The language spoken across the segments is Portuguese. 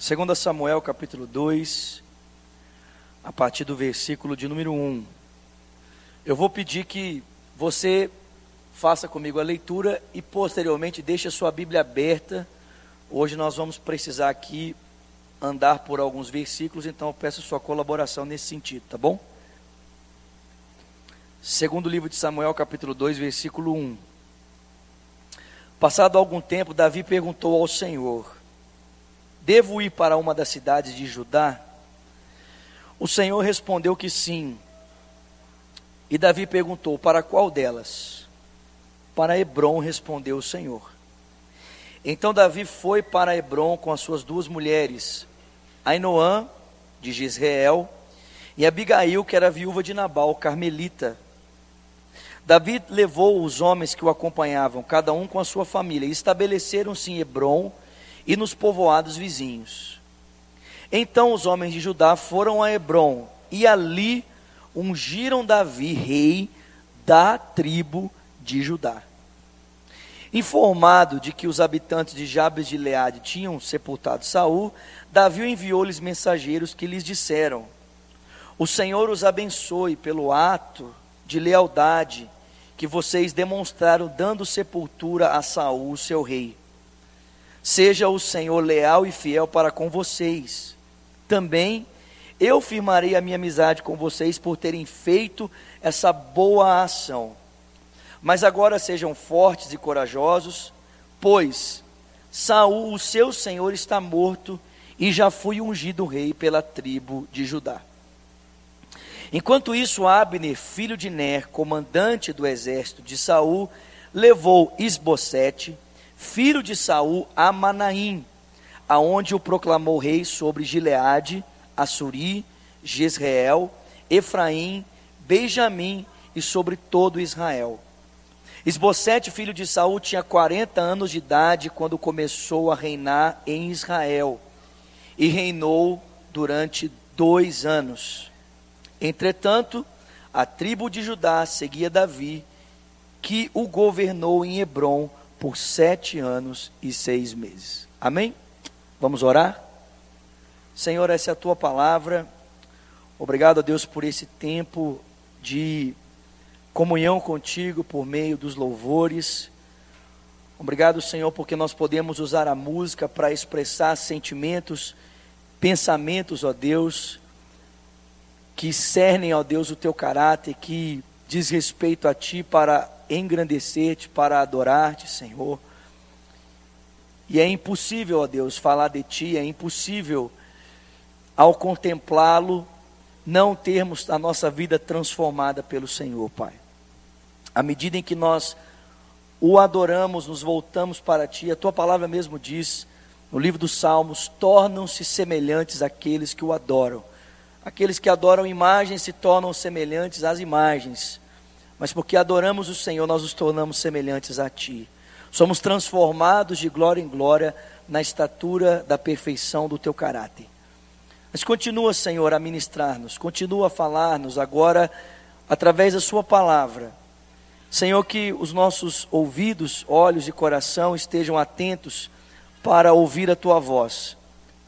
Segundo Samuel capítulo 2, a partir do versículo de número 1. Eu vou pedir que você faça comigo a leitura e posteriormente deixe a sua Bíblia aberta. Hoje nós vamos precisar aqui andar por alguns versículos, então eu peço sua colaboração nesse sentido, tá bom? Segundo livro de Samuel, capítulo 2, versículo 1. Passado algum tempo, Davi perguntou ao Senhor: Devo ir para uma das cidades de Judá? O Senhor respondeu que sim. E Davi perguntou: Para qual delas? Para Hebron, respondeu o Senhor. Então Davi foi para Hebron com as suas duas mulheres, Ainoã, de Gisrael, e Abigail, que era viúva de Nabal, carmelita. Davi levou os homens que o acompanhavam, cada um com a sua família, e estabeleceram-se em Hebron e nos povoados vizinhos. Então os homens de Judá foram a Hebron e ali ungiram Davi rei da tribo de Judá. Informado de que os habitantes de Jabes de Leade tinham sepultado Saul, Davi enviou-lhes mensageiros que lhes disseram: O Senhor os abençoe pelo ato de lealdade que vocês demonstraram dando sepultura a Saul, seu rei. Seja o Senhor leal e fiel para com vocês. Também eu firmarei a minha amizade com vocês por terem feito essa boa ação. Mas agora sejam fortes e corajosos, pois Saul, o seu senhor, está morto e já fui ungido rei pela tribo de Judá. Enquanto isso, Abner, filho de Ner, comandante do exército de Saul, levou Isbosete, filho de Saul, a Manaim, aonde o proclamou rei sobre Gileade, Assuri, Jezreel, Efraim, Benjamim e sobre todo Israel. Esbocete, filho de Saul, tinha 40 anos de idade quando começou a reinar em Israel e reinou durante dois anos. Entretanto, a tribo de Judá seguia Davi, que o governou em Hebron por sete anos e seis meses. Amém? Vamos orar? Senhor, essa é a tua palavra. Obrigado a Deus por esse tempo de comunhão contigo por meio dos louvores. Obrigado, Senhor, porque nós podemos usar a música para expressar sentimentos, pensamentos, ó Deus, que cernem, ó Deus, o teu caráter, que diz respeito a ti para engrandecer-te, para adorar-te, Senhor. E é impossível, ó Deus, falar de Ti, é impossível, ao contemplá-lo, não termos a nossa vida transformada pelo Senhor, Pai. À medida em que nós o adoramos, nos voltamos para Ti, a Tua palavra mesmo diz, no livro dos Salmos, tornam-se semelhantes àqueles que o adoram. Aqueles que adoram imagens se tornam semelhantes às imagens mas porque adoramos o Senhor, nós nos tornamos semelhantes a Ti. Somos transformados de glória em glória na estatura da perfeição do Teu caráter. Mas continua, Senhor, a ministrar-nos, continua a falar-nos agora através da Sua palavra. Senhor, que os nossos ouvidos, olhos e coração estejam atentos para ouvir a Tua voz.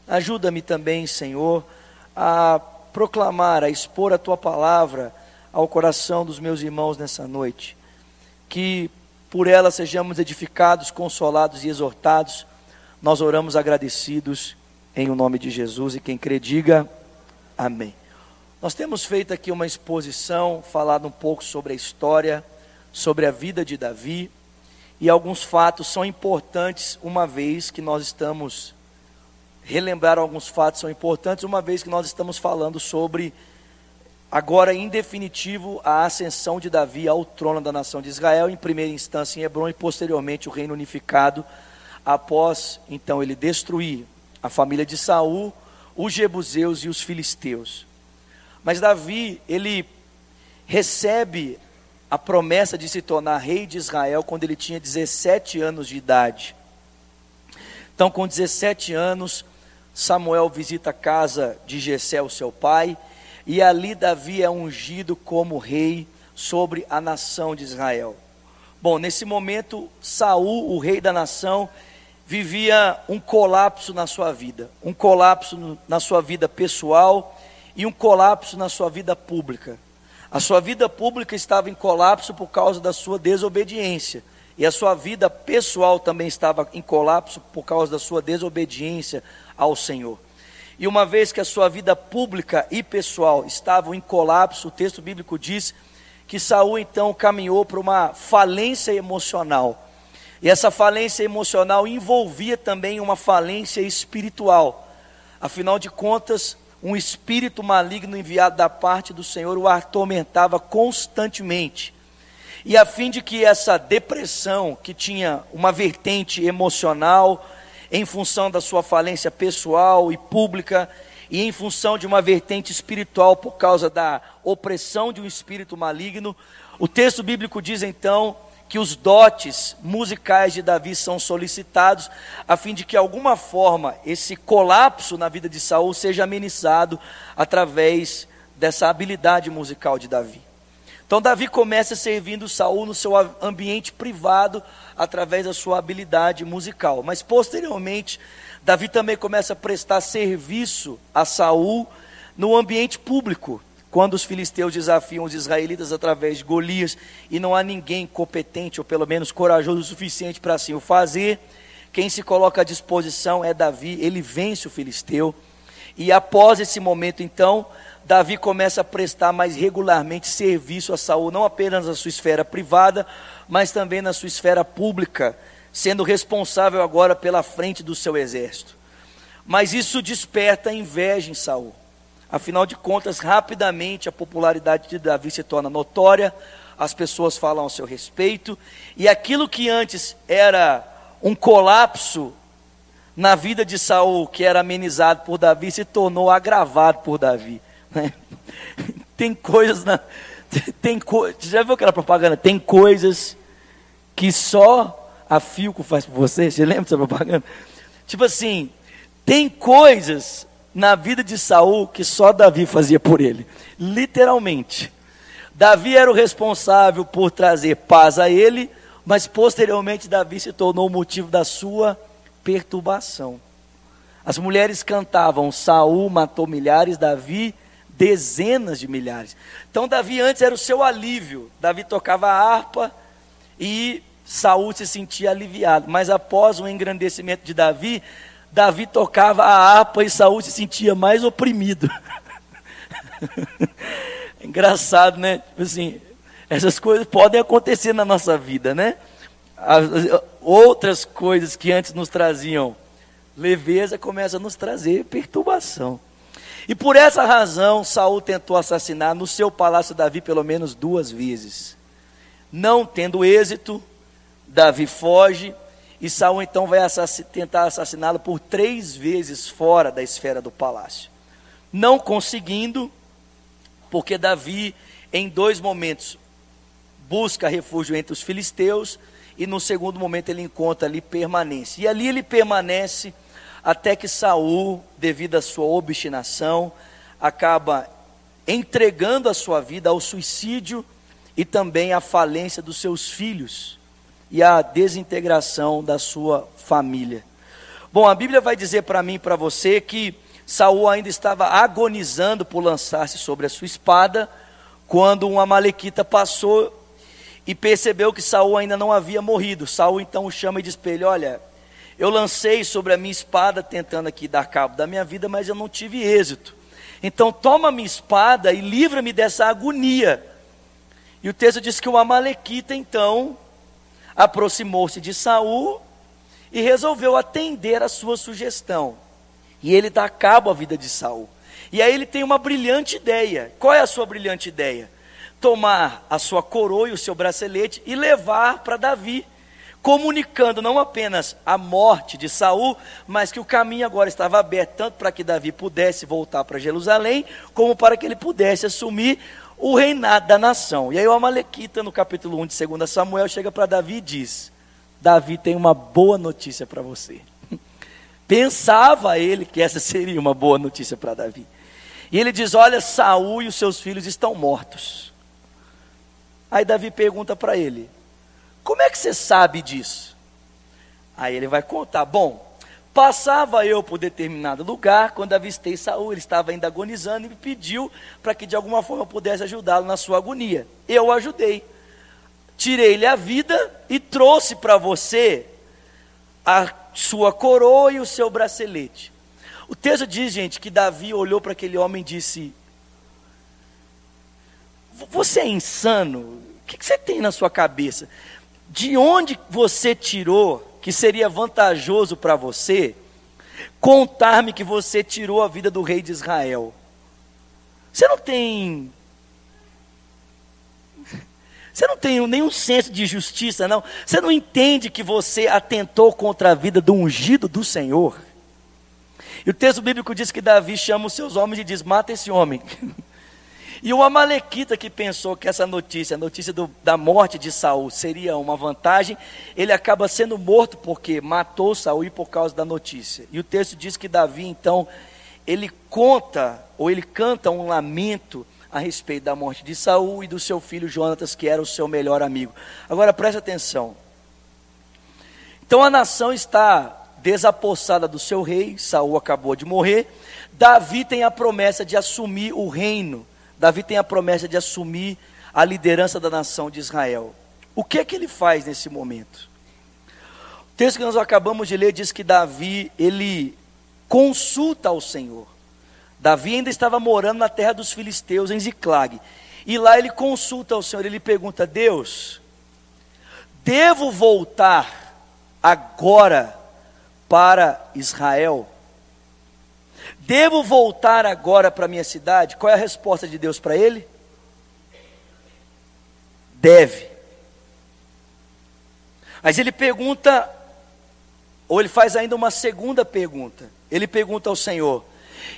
Ajuda-me também, Senhor, a proclamar, a expor a Tua palavra ao coração dos meus irmãos nessa noite. Que por ela sejamos edificados, consolados e exortados. Nós oramos agradecidos em o nome de Jesus e quem crê diga amém. Nós temos feito aqui uma exposição, falado um pouco sobre a história, sobre a vida de Davi, e alguns fatos são importantes, uma vez que nós estamos relembrar alguns fatos são importantes, uma vez que nós estamos falando sobre agora em definitivo a ascensão de Davi ao trono da nação de Israel, em primeira instância em Hebron e posteriormente o reino unificado, após então ele destruir a família de Saul, os jebuseus e os filisteus. Mas Davi, ele recebe a promessa de se tornar rei de Israel quando ele tinha 17 anos de idade. Então, com 17 anos, Samuel visita a casa de Jessé, o seu pai, e ali Davi é ungido como rei sobre a nação de Israel. Bom, nesse momento, Saul, o rei da nação, vivia um colapso na sua vida, um colapso na sua vida pessoal e um colapso na sua vida pública. A sua vida pública estava em colapso por causa da sua desobediência. E a sua vida pessoal também estava em colapso por causa da sua desobediência ao Senhor. E uma vez que a sua vida pública e pessoal estavam em colapso, o texto bíblico diz que Saul então caminhou para uma falência emocional. E essa falência emocional envolvia também uma falência espiritual. Afinal de contas, um espírito maligno enviado da parte do Senhor o atormentava constantemente. E a fim de que essa depressão, que tinha uma vertente emocional, em função da sua falência pessoal e pública, e em função de uma vertente espiritual por causa da opressão de um espírito maligno, o texto bíblico diz então que os dotes musicais de Davi são solicitados a fim de que alguma forma esse colapso na vida de Saul seja amenizado através dessa habilidade musical de Davi. Então Davi começa servindo Saul no seu ambiente privado através da sua habilidade musical, mas posteriormente Davi também começa a prestar serviço a Saul no ambiente público quando os filisteus desafiam os israelitas através de Golias e não há ninguém competente ou pelo menos corajoso o suficiente para assim o fazer, quem se coloca à disposição é Davi, ele vence o filisteu. E após esse momento, então, Davi começa a prestar mais regularmente serviço a Saul, não apenas na sua esfera privada, mas também na sua esfera pública, sendo responsável agora pela frente do seu exército. Mas isso desperta inveja em Saul. Afinal de contas, rapidamente a popularidade de Davi se torna notória, as pessoas falam ao seu respeito, e aquilo que antes era um colapso na vida de Saul, que era amenizado por Davi, se tornou agravado por Davi. Né? Tem coisas na. Tem co... Você já viu aquela propaganda? Tem coisas que só a Filco faz por você. Você lembra dessa propaganda? Tipo assim, tem coisas na vida de Saul que só Davi fazia por ele. Literalmente. Davi era o responsável por trazer paz a ele, mas posteriormente Davi se tornou o motivo da sua perturbação. As mulheres cantavam: Saul matou milhares, Davi dezenas de milhares. Então Davi antes era o seu alívio. Davi tocava a harpa e Saul se sentia aliviado. Mas após o engrandecimento de Davi, Davi tocava a harpa e Saul se sentia mais oprimido. Engraçado, né? Tipo assim, essas coisas podem acontecer na nossa vida, né? As, outras coisas que antes nos traziam leveza começam a nos trazer perturbação. E por essa razão, Saul tentou assassinar no seu palácio Davi pelo menos duas vezes. Não tendo êxito, Davi foge e Saul então vai assass tentar assassiná-lo por três vezes fora da esfera do palácio. Não conseguindo, porque Davi, em dois momentos, busca refúgio entre os filisteus, e no segundo momento ele encontra ali permanência. E ali ele permanece até que Saul, devido à sua obstinação, acaba entregando a sua vida ao suicídio e também à falência dos seus filhos e a desintegração da sua família. Bom, a Bíblia vai dizer para mim e para você que Saul ainda estava agonizando por lançar-se sobre a sua espada, quando um amalequita passou e percebeu que Saul ainda não havia morrido. Saul então o chama e diz para ele: Olha, eu lancei sobre a minha espada tentando aqui dar cabo da minha vida, mas eu não tive êxito. Então toma minha espada e livra-me dessa agonia. E o texto diz que o amalequita então aproximou-se de Saul e resolveu atender a sua sugestão. E ele dá cabo à vida de Saul. E aí ele tem uma brilhante ideia. Qual é a sua brilhante ideia? Tomar a sua coroa e o seu bracelete e levar para Davi, comunicando não apenas a morte de Saul, mas que o caminho agora estava aberto tanto para que Davi pudesse voltar para Jerusalém, como para que ele pudesse assumir o reinado da nação. E aí o Amalequita, no capítulo 1 de 2 Samuel, chega para Davi e diz: Davi tem uma boa notícia para você. Pensava ele que essa seria uma boa notícia para Davi. E ele diz: Olha, Saul e os seus filhos estão mortos. Aí Davi pergunta para ele: Como é que você sabe disso? Aí ele vai contar: Bom, passava eu por determinado lugar, quando avistei Saul, ele estava ainda agonizando e me pediu para que de alguma forma eu pudesse ajudá-lo na sua agonia. Eu o ajudei. Tirei-lhe a vida e trouxe para você a sua coroa e o seu bracelete. O texto diz, gente, que Davi olhou para aquele homem e disse: Você é insano? O que você tem na sua cabeça? De onde você tirou que seria vantajoso para você contar-me que você tirou a vida do rei de Israel? Você não tem você não tem nenhum senso de justiça, não. Você não entende que você atentou contra a vida do ungido do Senhor. E o texto bíblico diz que Davi chama os seus homens e diz: mata esse homem. E o Amalequita que pensou que essa notícia, a notícia do, da morte de Saul, seria uma vantagem, ele acaba sendo morto porque matou Saul e por causa da notícia. E o texto diz que Davi, então, ele conta, ou ele canta um lamento a respeito da morte de Saul e do seu filho Jonatas, que era o seu melhor amigo. Agora preste atenção. Então a nação está desapossada do seu rei, Saul acabou de morrer. Davi tem a promessa de assumir o reino. Davi tem a promessa de assumir a liderança da nação de Israel. O que é que ele faz nesse momento? O texto que nós acabamos de ler diz que Davi, ele consulta ao Senhor. Davi ainda estava morando na terra dos filisteus, em Ziclag. E lá ele consulta ao Senhor, ele pergunta: Deus, devo voltar agora para Israel? Devo voltar agora para minha cidade? Qual é a resposta de Deus para ele? Deve. Mas ele pergunta, ou ele faz ainda uma segunda pergunta. Ele pergunta ao Senhor: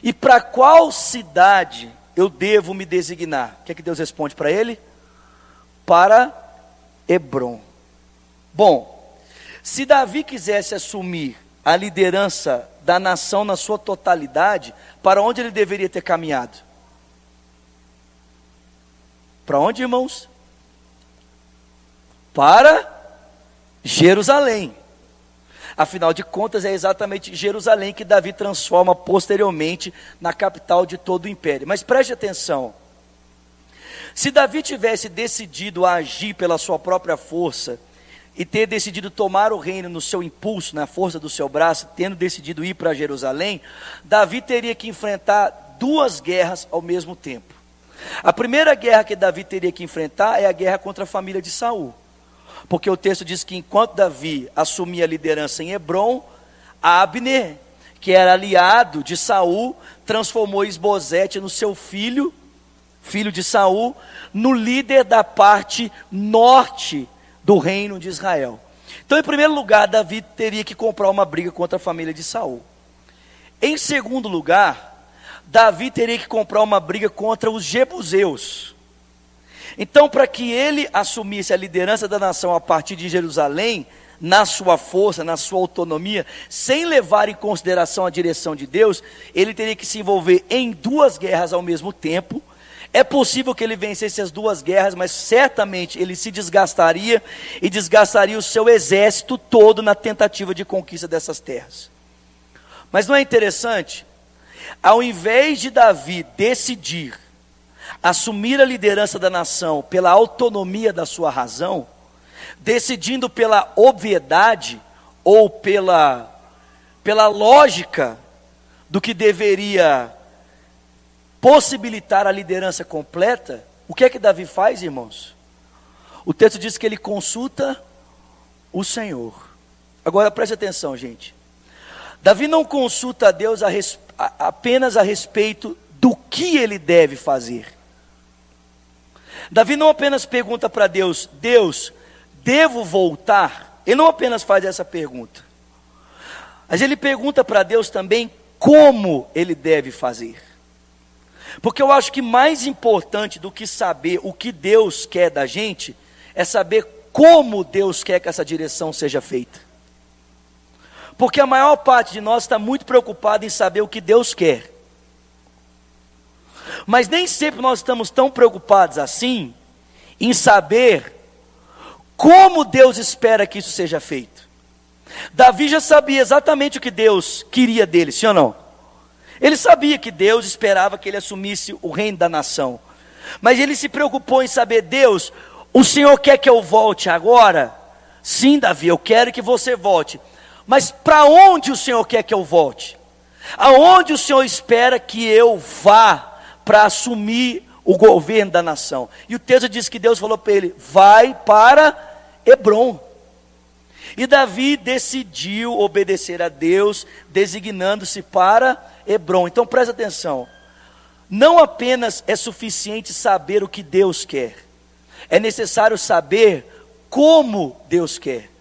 e para qual cidade eu devo me designar? O que é que Deus responde para ele? Para Hebron. Bom, se Davi quisesse assumir a liderança da nação na sua totalidade, para onde ele deveria ter caminhado? Para onde, irmãos? Para Jerusalém. Afinal de contas, é exatamente Jerusalém que Davi transforma posteriormente na capital de todo o império. Mas preste atenção: se Davi tivesse decidido a agir pela sua própria força, e ter decidido tomar o reino no seu impulso, na força do seu braço, tendo decidido ir para Jerusalém, Davi teria que enfrentar duas guerras ao mesmo tempo. A primeira guerra que Davi teria que enfrentar é a guerra contra a família de Saul. Porque o texto diz que enquanto Davi assumia a liderança em Hebron, Abner, que era aliado de Saul, transformou Esbozete no seu filho, filho de Saul, no líder da parte norte do reino de Israel. Então, em primeiro lugar, Davi teria que comprar uma briga contra a família de Saul. Em segundo lugar, Davi teria que comprar uma briga contra os jebuseus. Então, para que ele assumisse a liderança da nação a partir de Jerusalém, na sua força, na sua autonomia, sem levar em consideração a direção de Deus, ele teria que se envolver em duas guerras ao mesmo tempo. É possível que ele vencesse as duas guerras, mas certamente ele se desgastaria e desgastaria o seu exército todo na tentativa de conquista dessas terras. Mas não é interessante? Ao invés de Davi decidir assumir a liderança da nação pela autonomia da sua razão, decidindo pela obviedade ou pela, pela lógica do que deveria possibilitar a liderança completa, o que é que Davi faz, irmãos? O texto diz que ele consulta o Senhor. Agora preste atenção, gente. Davi não consulta a Deus a res, a, apenas a respeito do que ele deve fazer. Davi não apenas pergunta para Deus: Deus, devo voltar? Ele não apenas faz essa pergunta, mas ele pergunta para Deus também como ele deve fazer. Porque eu acho que mais importante do que saber o que Deus quer da gente, é saber como Deus quer que essa direção seja feita. Porque a maior parte de nós está muito preocupada em saber o que Deus quer. Mas nem sempre nós estamos tão preocupados assim em saber como Deus espera que isso seja feito. Davi já sabia exatamente o que Deus queria dele, sim ou não? Ele sabia que Deus esperava que ele assumisse o reino da nação. Mas ele se preocupou em saber, Deus, o Senhor quer que eu volte agora? Sim, Davi, eu quero que você volte. Mas para onde o Senhor quer que eu volte? Aonde o Senhor espera que eu vá para assumir o governo da nação? E o texto diz que Deus falou para ele: vai para Hebron. E Davi decidiu obedecer a Deus, designando-se para Hebron. Então presta atenção. Não apenas é suficiente saber o que Deus quer, é necessário saber como Deus quer.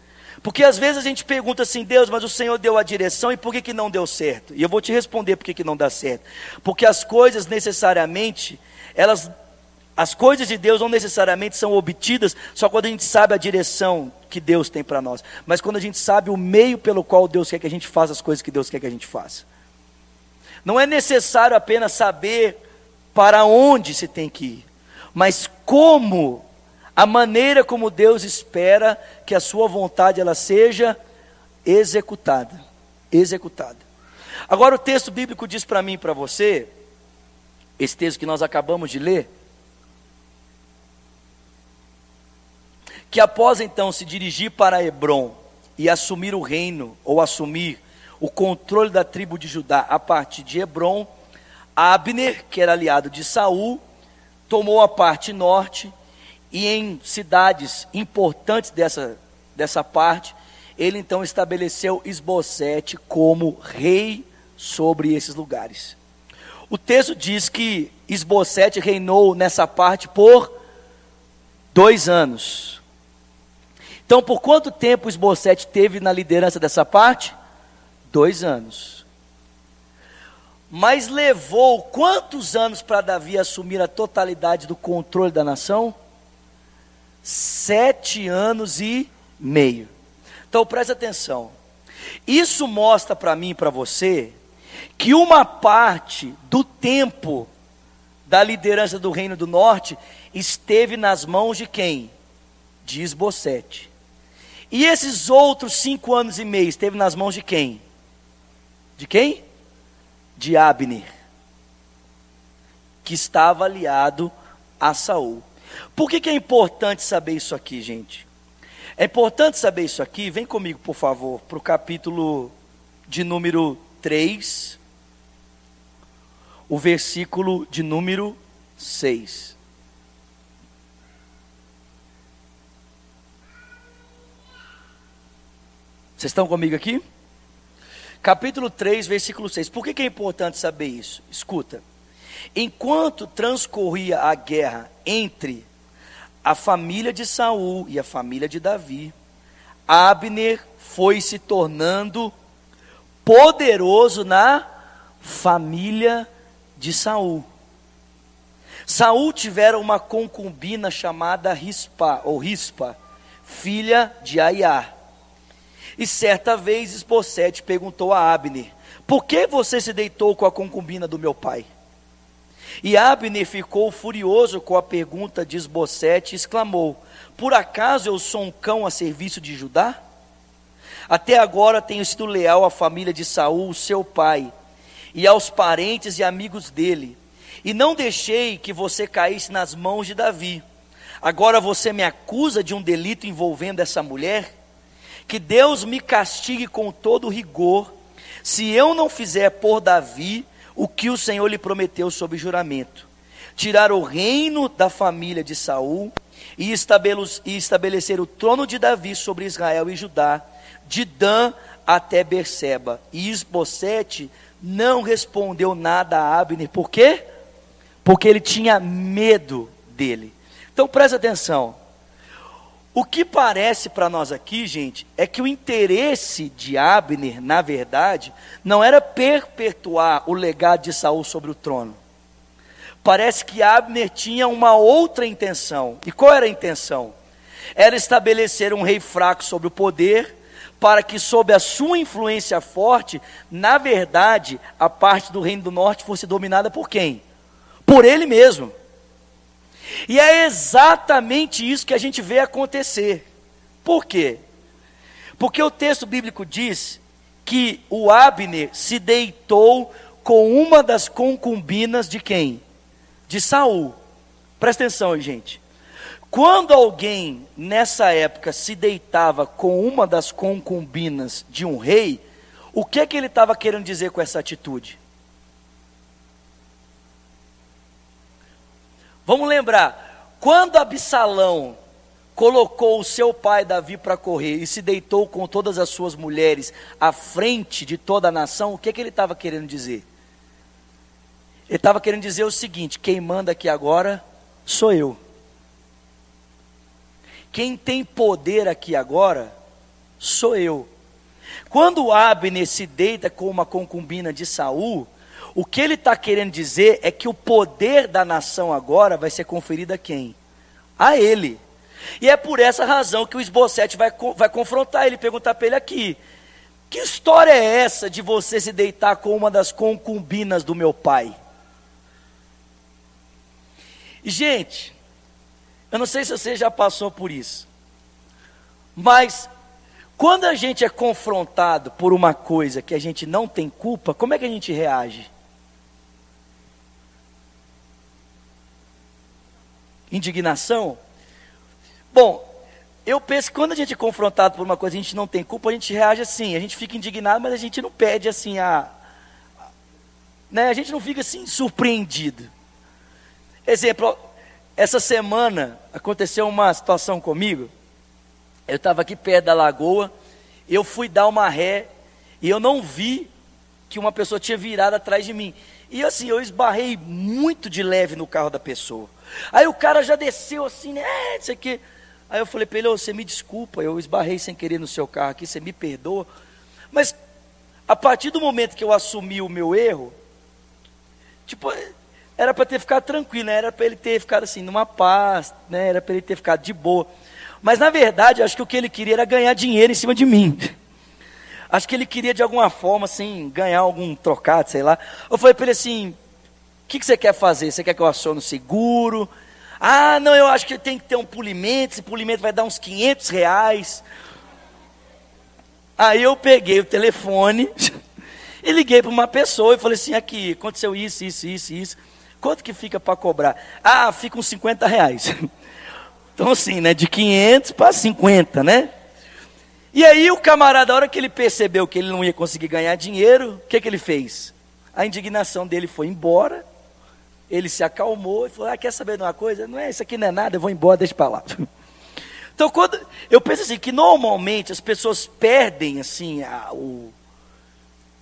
Porque às vezes a gente pergunta assim, Deus, mas o Senhor deu a direção e por que, que não deu certo? E eu vou te responder por que, que não dá certo. Porque as coisas necessariamente, elas, as coisas de Deus não necessariamente são obtidas só quando a gente sabe a direção que Deus tem para nós, mas quando a gente sabe o meio pelo qual Deus quer que a gente faça as coisas que Deus quer que a gente faça. Não é necessário apenas saber para onde se tem que ir, mas como a maneira como Deus espera que a sua vontade ela seja executada, executada. Agora o texto bíblico diz para mim e para você, esse texto que nós acabamos de ler, que após então se dirigir para Hebron e assumir o reino ou assumir o controle da tribo de Judá a partir de Hebron, Abner, que era aliado de Saul, tomou a parte norte e em cidades importantes dessa, dessa parte, ele então estabeleceu Esbocete como rei sobre esses lugares. O texto diz que Esbocete reinou nessa parte por dois anos. Então, por quanto tempo Esbocete teve na liderança dessa parte? Dois anos. Mas levou quantos anos para Davi assumir a totalidade do controle da nação? Sete anos e meio. Então preste atenção. Isso mostra para mim e para você que uma parte do tempo da liderança do Reino do Norte esteve nas mãos de quem? De Esbocete. E esses outros cinco anos e meio esteve nas mãos de quem? De quem? De Abner, que estava aliado a Saul. Por que, que é importante saber isso aqui, gente? É importante saber isso aqui, vem comigo, por favor, para o capítulo de número 3, o versículo de número 6. Vocês estão comigo aqui? Capítulo 3, versículo 6. Por que, que é importante saber isso? Escuta. Enquanto transcorria a guerra entre a família de Saul e a família de Davi, Abner foi se tornando poderoso na família de Saul. Saul tivera uma concubina chamada Rispa, ou Rispa, filha de Aiá. E certa vez Esbocete perguntou a Abner: Por que você se deitou com a concubina do meu pai? E Abner ficou furioso com a pergunta de Esbocete e exclamou: Por acaso eu sou um cão a serviço de Judá? Até agora tenho sido leal à família de Saul, seu pai, e aos parentes e amigos dele, e não deixei que você caísse nas mãos de Davi. Agora você me acusa de um delito envolvendo essa mulher? Que Deus me castigue com todo rigor, se eu não fizer por Davi o que o Senhor lhe prometeu sob juramento: tirar o reino da família de Saul e estabelecer o trono de Davi sobre Israel e Judá, de Dan até Berseba. E Isbosete não respondeu nada a Abner, por quê? Porque ele tinha medo dele. Então presta atenção. O que parece para nós aqui, gente, é que o interesse de Abner, na verdade, não era perpetuar o legado de Saul sobre o trono. Parece que Abner tinha uma outra intenção. E qual era a intenção? Era estabelecer um rei fraco sobre o poder, para que, sob a sua influência forte, na verdade, a parte do reino do norte fosse dominada por quem? Por ele mesmo. E é exatamente isso que a gente vê acontecer. Por quê? Porque o texto bíblico diz que o Abner se deitou com uma das concubinas de quem? De Saul. Presta atenção, gente. Quando alguém nessa época se deitava com uma das concubinas de um rei, o que é que ele estava querendo dizer com essa atitude? Vamos lembrar, quando Absalão colocou o seu pai Davi para correr e se deitou com todas as suas mulheres à frente de toda a nação, o que, que ele estava querendo dizer? Ele estava querendo dizer o seguinte: quem manda aqui agora sou eu. Quem tem poder aqui agora sou eu. Quando Abner se deita com uma concubina de Saul, o que ele está querendo dizer é que o poder da nação agora vai ser conferido a quem? A ele. E é por essa razão que o Esbocete vai, vai confrontar ele, perguntar para ele aqui: que história é essa de você se deitar com uma das concubinas do meu pai? Gente, eu não sei se você já passou por isso, mas quando a gente é confrontado por uma coisa que a gente não tem culpa, como é que a gente reage? Indignação? Bom, eu penso que quando a gente é confrontado por uma coisa a gente não tem culpa, a gente reage assim, a gente fica indignado, mas a gente não pede assim a. Né, a gente não fica assim surpreendido. Exemplo, essa semana aconteceu uma situação comigo. Eu estava aqui perto da lagoa, eu fui dar uma ré e eu não vi que uma pessoa tinha virado atrás de mim. E assim, eu esbarrei muito de leve no carro da pessoa. Aí o cara já desceu assim, né? Isso aqui. Aí eu falei para ele: oh, você me desculpa, eu esbarrei sem querer no seu carro aqui, você me perdoa. Mas a partir do momento que eu assumi o meu erro, tipo, era para ter ficado tranquilo, né? era para ele ter ficado assim, numa paz, né? era para ele ter ficado de boa. Mas na verdade, acho que o que ele queria era ganhar dinheiro em cima de mim. Acho que ele queria de alguma forma, assim, ganhar algum trocado, sei lá. Eu falei para ele assim: o que, que você quer fazer? Você quer que eu acione o seguro? Ah, não, eu acho que tem que ter um polimento, esse polimento vai dar uns 500 reais. Aí eu peguei o telefone e liguei para uma pessoa e falei assim: aqui, aconteceu isso, isso, isso, isso. Quanto que fica para cobrar? Ah, fica uns 50 reais. Então, assim, né? De 500 para 50, né? E aí, o camarada, a hora que ele percebeu que ele não ia conseguir ganhar dinheiro, o que, que ele fez? A indignação dele foi embora. Ele se acalmou e falou: Ah, quer saber de uma coisa? Não é, isso aqui não é nada, eu vou embora, deixa para lá. Então, quando eu penso assim, que normalmente as pessoas perdem assim a, o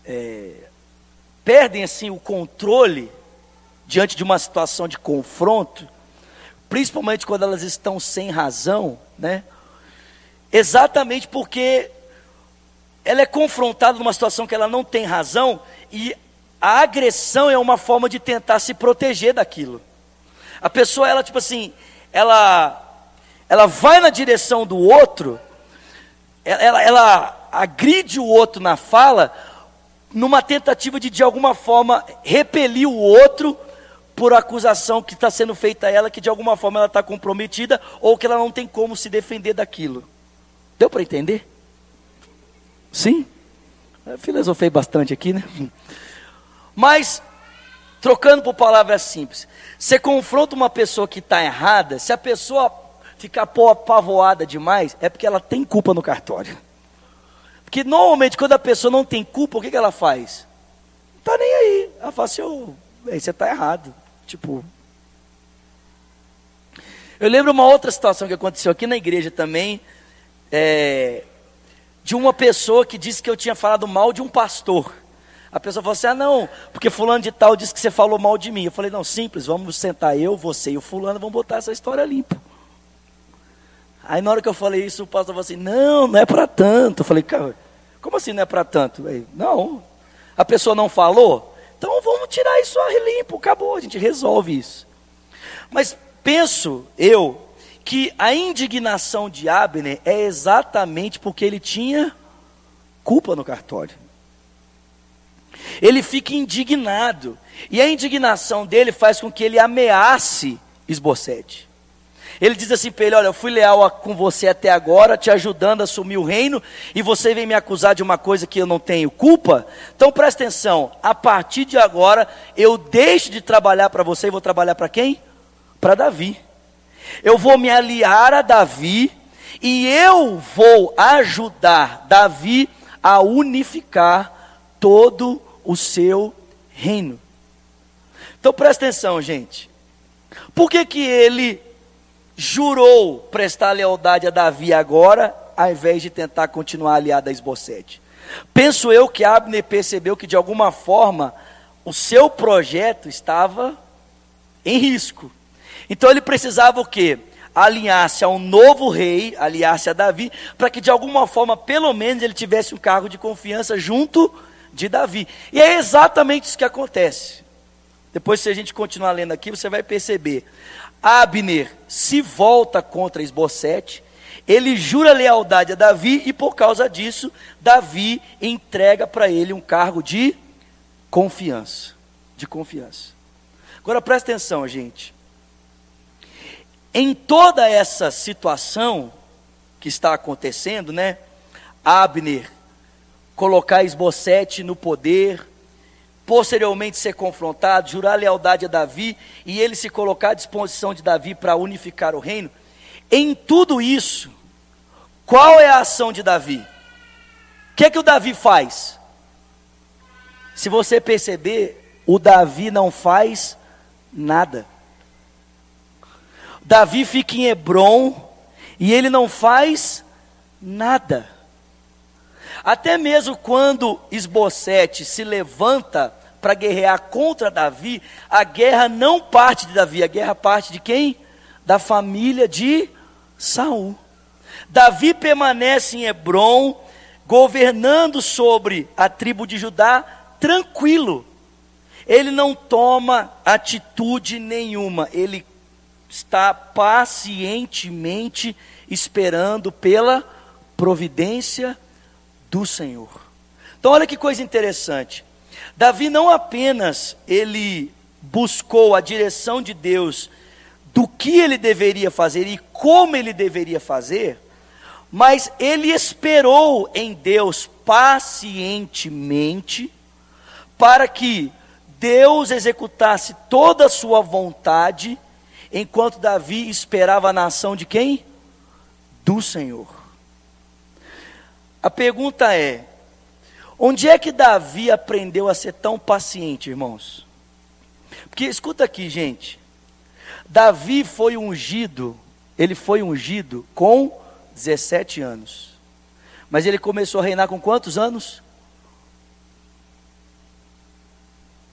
é, perdem assim o controle diante de uma situação de confronto, principalmente quando elas estão sem razão, né? Exatamente porque ela é confrontada numa situação que ela não tem razão e a agressão é uma forma de tentar se proteger daquilo. A pessoa, ela tipo assim, ela ela vai na direção do outro, ela, ela agride o outro na fala, numa tentativa de de alguma forma repelir o outro por acusação que está sendo feita a ela, que de alguma forma ela está comprometida, ou que ela não tem como se defender daquilo. Deu para entender? Sim? Eu filosofei bastante aqui, né? Mas, trocando por palavras simples, você confronta uma pessoa que está errada, se a pessoa ficar apavoada demais, é porque ela tem culpa no cartório. Porque normalmente quando a pessoa não tem culpa, o que, que ela faz? Não está nem aí. Ela fala assim, oh, você está errado. Tipo. Eu lembro uma outra situação que aconteceu aqui na igreja também, é, de uma pessoa que disse que eu tinha falado mal de um pastor. A pessoa falou assim: ah, não, porque fulano de tal disse que você falou mal de mim. Eu falei: não, simples, vamos sentar eu, você e o fulano, vamos botar essa história limpa. Aí na hora que eu falei isso, o pastor falou assim: não, não é para tanto. Eu falei: cara, como assim não é para tanto? Falei, não, a pessoa não falou? Então vamos tirar isso a limpo, acabou, a gente resolve isso. Mas penso eu que a indignação de Abner é exatamente porque ele tinha culpa no cartório. Ele fica indignado. E a indignação dele faz com que ele ameace Esbocete. Ele diz assim para ele: Olha, eu fui leal com você até agora, te ajudando a assumir o reino, e você vem me acusar de uma coisa que eu não tenho culpa? Então presta atenção: a partir de agora, eu deixo de trabalhar para você e vou trabalhar para quem? Para Davi. Eu vou me aliar a Davi e eu vou ajudar Davi a unificar todo o seu reino. Então presta atenção, gente. Por que, que ele jurou prestar lealdade a Davi agora, ao invés de tentar continuar aliado a Esbocete? Penso eu que Abner percebeu que de alguma forma o seu projeto estava em risco. Então ele precisava o quê? Alinhar-se a um novo rei, aliar-se a Davi, para que de alguma forma, pelo menos, ele tivesse um cargo de confiança junto de Davi. E é exatamente isso que acontece. Depois, se a gente continuar lendo aqui, você vai perceber. Abner se volta contra Esbocete, ele jura lealdade a Davi e por causa disso, Davi entrega para ele um cargo de confiança, de confiança. Agora presta atenção, gente. Em toda essa situação que está acontecendo, né? Abner colocar Esbocete no poder, posteriormente ser confrontado, jurar lealdade a Davi e ele se colocar à disposição de Davi para unificar o reino. Em tudo isso, qual é a ação de Davi? O que é que o Davi faz? Se você perceber, o Davi não faz nada. Davi fica em Hebron e ele não faz nada. Até mesmo quando Esbocete se levanta para guerrear contra Davi, a guerra não parte de Davi, a guerra parte de quem? Da família de Saul. Davi permanece em Hebron, governando sobre a tribo de Judá, tranquilo. Ele não toma atitude nenhuma, ele está pacientemente esperando pela providência do Senhor. Então olha que coisa interessante. Davi não apenas ele buscou a direção de Deus do que ele deveria fazer e como ele deveria fazer, mas ele esperou em Deus pacientemente para que Deus executasse toda a sua vontade, enquanto Davi esperava a nação de quem? Do Senhor. A pergunta é: Onde é que Davi aprendeu a ser tão paciente, irmãos? Porque escuta aqui, gente. Davi foi ungido, ele foi ungido com 17 anos. Mas ele começou a reinar com quantos anos?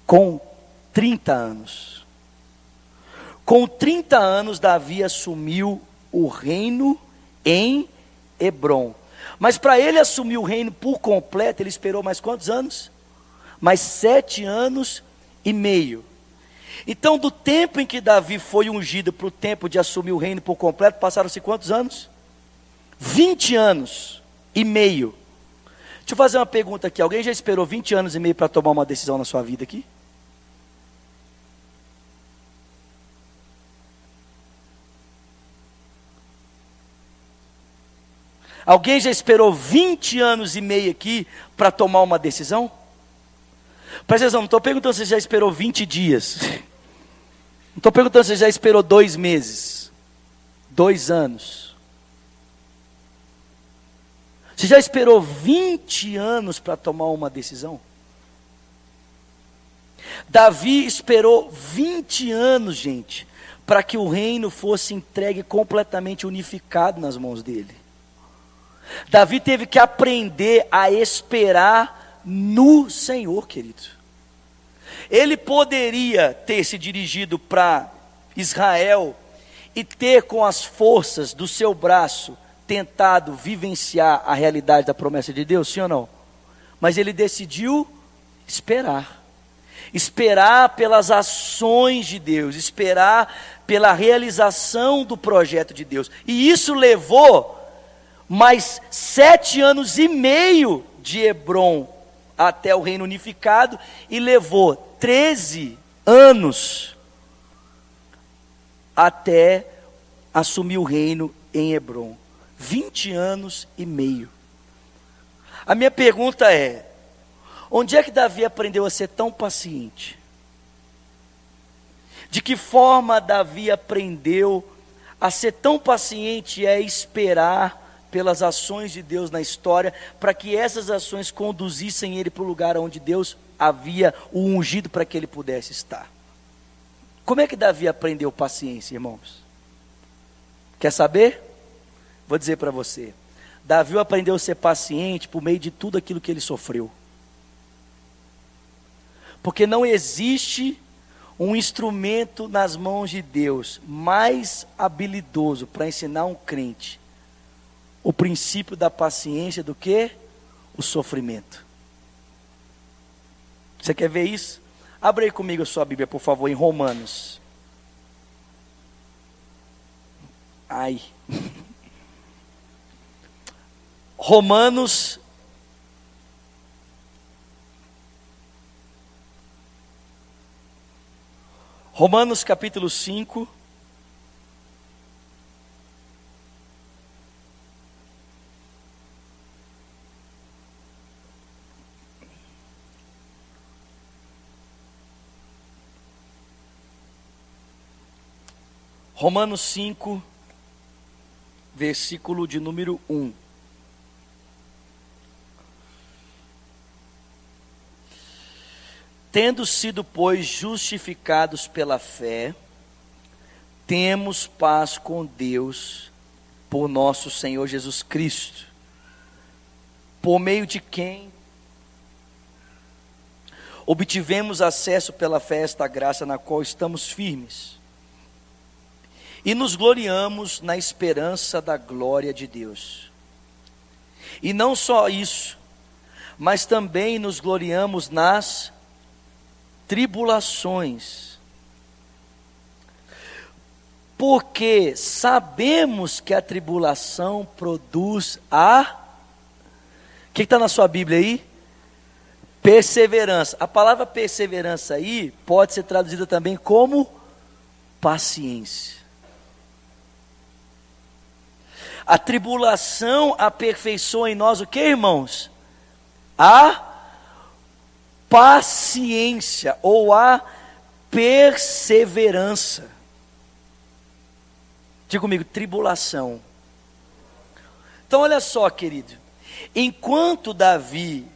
Com 30 anos. Com 30 anos, Davi assumiu o reino em Hebron. Mas para ele assumir o reino por completo, ele esperou mais quantos anos? Mais sete anos e meio. Então, do tempo em que Davi foi ungido para o tempo de assumir o reino por completo, passaram-se quantos anos? 20 anos e meio. Deixa eu fazer uma pergunta aqui. Alguém já esperou 20 anos e meio para tomar uma decisão na sua vida aqui? Alguém já esperou 20 anos e meio aqui para tomar uma decisão? Presta atenção, não estou perguntando se você já esperou 20 dias. Não estou perguntando se você já esperou dois meses, dois anos. Você já esperou 20 anos para tomar uma decisão? Davi esperou 20 anos, gente, para que o reino fosse entregue completamente unificado nas mãos dele. Davi teve que aprender a esperar no Senhor, querido. Ele poderia ter se dirigido para Israel e ter com as forças do seu braço tentado vivenciar a realidade da promessa de Deus, sim ou não? Mas ele decidiu esperar. Esperar pelas ações de Deus, esperar pela realização do projeto de Deus. E isso levou mais sete anos e meio de Hebron até o reino unificado e levou 13 anos até assumiu o reino em Hebron. 20 anos e meio. A minha pergunta é: onde é que Davi aprendeu a ser tão paciente? De que forma Davi aprendeu a ser tão paciente a esperar pelas ações de Deus na história, para que essas ações conduzissem ele para o lugar onde Deus havia o ungido para que ele pudesse estar? Como é que Davi aprendeu paciência, irmãos? Quer saber? Vou dizer para você. Davi aprendeu a ser paciente por meio de tudo aquilo que ele sofreu. Porque não existe um instrumento nas mãos de Deus mais habilidoso para ensinar um crente o princípio da paciência do que o sofrimento. Você quer ver isso? Abre aí comigo a sua Bíblia, por favor, em Romanos. Ai. Romanos Romanos capítulo 5 Romanos 5 versículo de número 1. Tendo sido, pois, justificados pela fé, temos paz com Deus por nosso Senhor Jesus Cristo, por meio de quem? Obtivemos acesso pela fé a esta graça na qual estamos firmes e nos gloriamos na esperança da glória de Deus. E não só isso, mas também nos gloriamos nas tribulações. Porque sabemos que a tribulação produz a. O que está na sua Bíblia aí? Perseverança. A palavra perseverança aí pode ser traduzida também como paciência. A tribulação aperfeiçoa em nós o que, irmãos? A paciência ou a perseverança. Diga comigo, tribulação. Então, olha só, querido. Enquanto Davi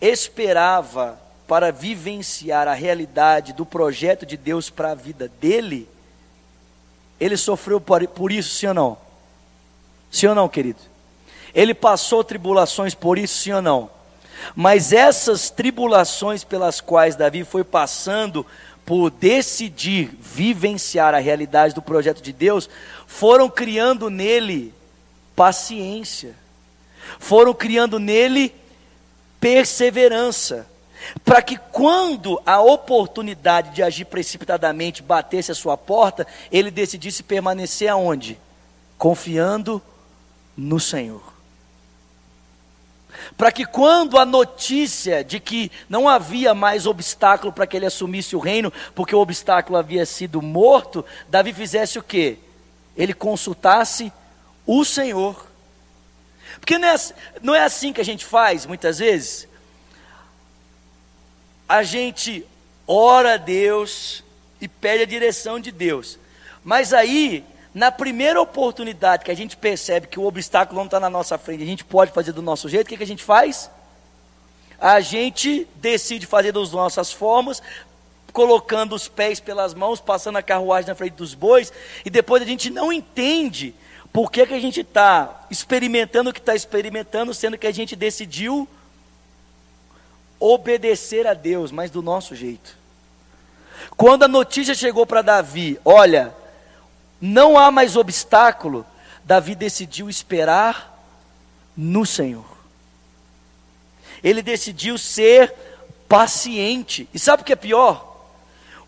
esperava para vivenciar a realidade do projeto de Deus para a vida dele, ele sofreu por, isso, sim ou não? Sim ou não, querido? Ele passou tribulações por isso, sim ou não? Mas essas tribulações pelas quais Davi foi passando por decidir vivenciar a realidade do projeto de Deus, foram criando nele paciência, foram criando nele perseverança, para que quando a oportunidade de agir precipitadamente batesse a sua porta, ele decidisse permanecer aonde? Confiando no Senhor. Para que quando a notícia de que não havia mais obstáculo para que ele assumisse o reino, porque o obstáculo havia sido morto, Davi fizesse o quê? Ele consultasse o Senhor. Porque não é, não é assim que a gente faz muitas vezes. A gente ora a Deus e pede a direção de Deus. Mas aí na primeira oportunidade que a gente percebe que o obstáculo não está na nossa frente, a gente pode fazer do nosso jeito, o que, que a gente faz? A gente decide fazer das nossas formas, colocando os pés pelas mãos, passando a carruagem na frente dos bois, e depois a gente não entende por que, que a gente está experimentando o que está experimentando, sendo que a gente decidiu obedecer a Deus, mas do nosso jeito. Quando a notícia chegou para Davi, olha, não há mais obstáculo, Davi decidiu esperar no Senhor. Ele decidiu ser paciente. E sabe o que é pior?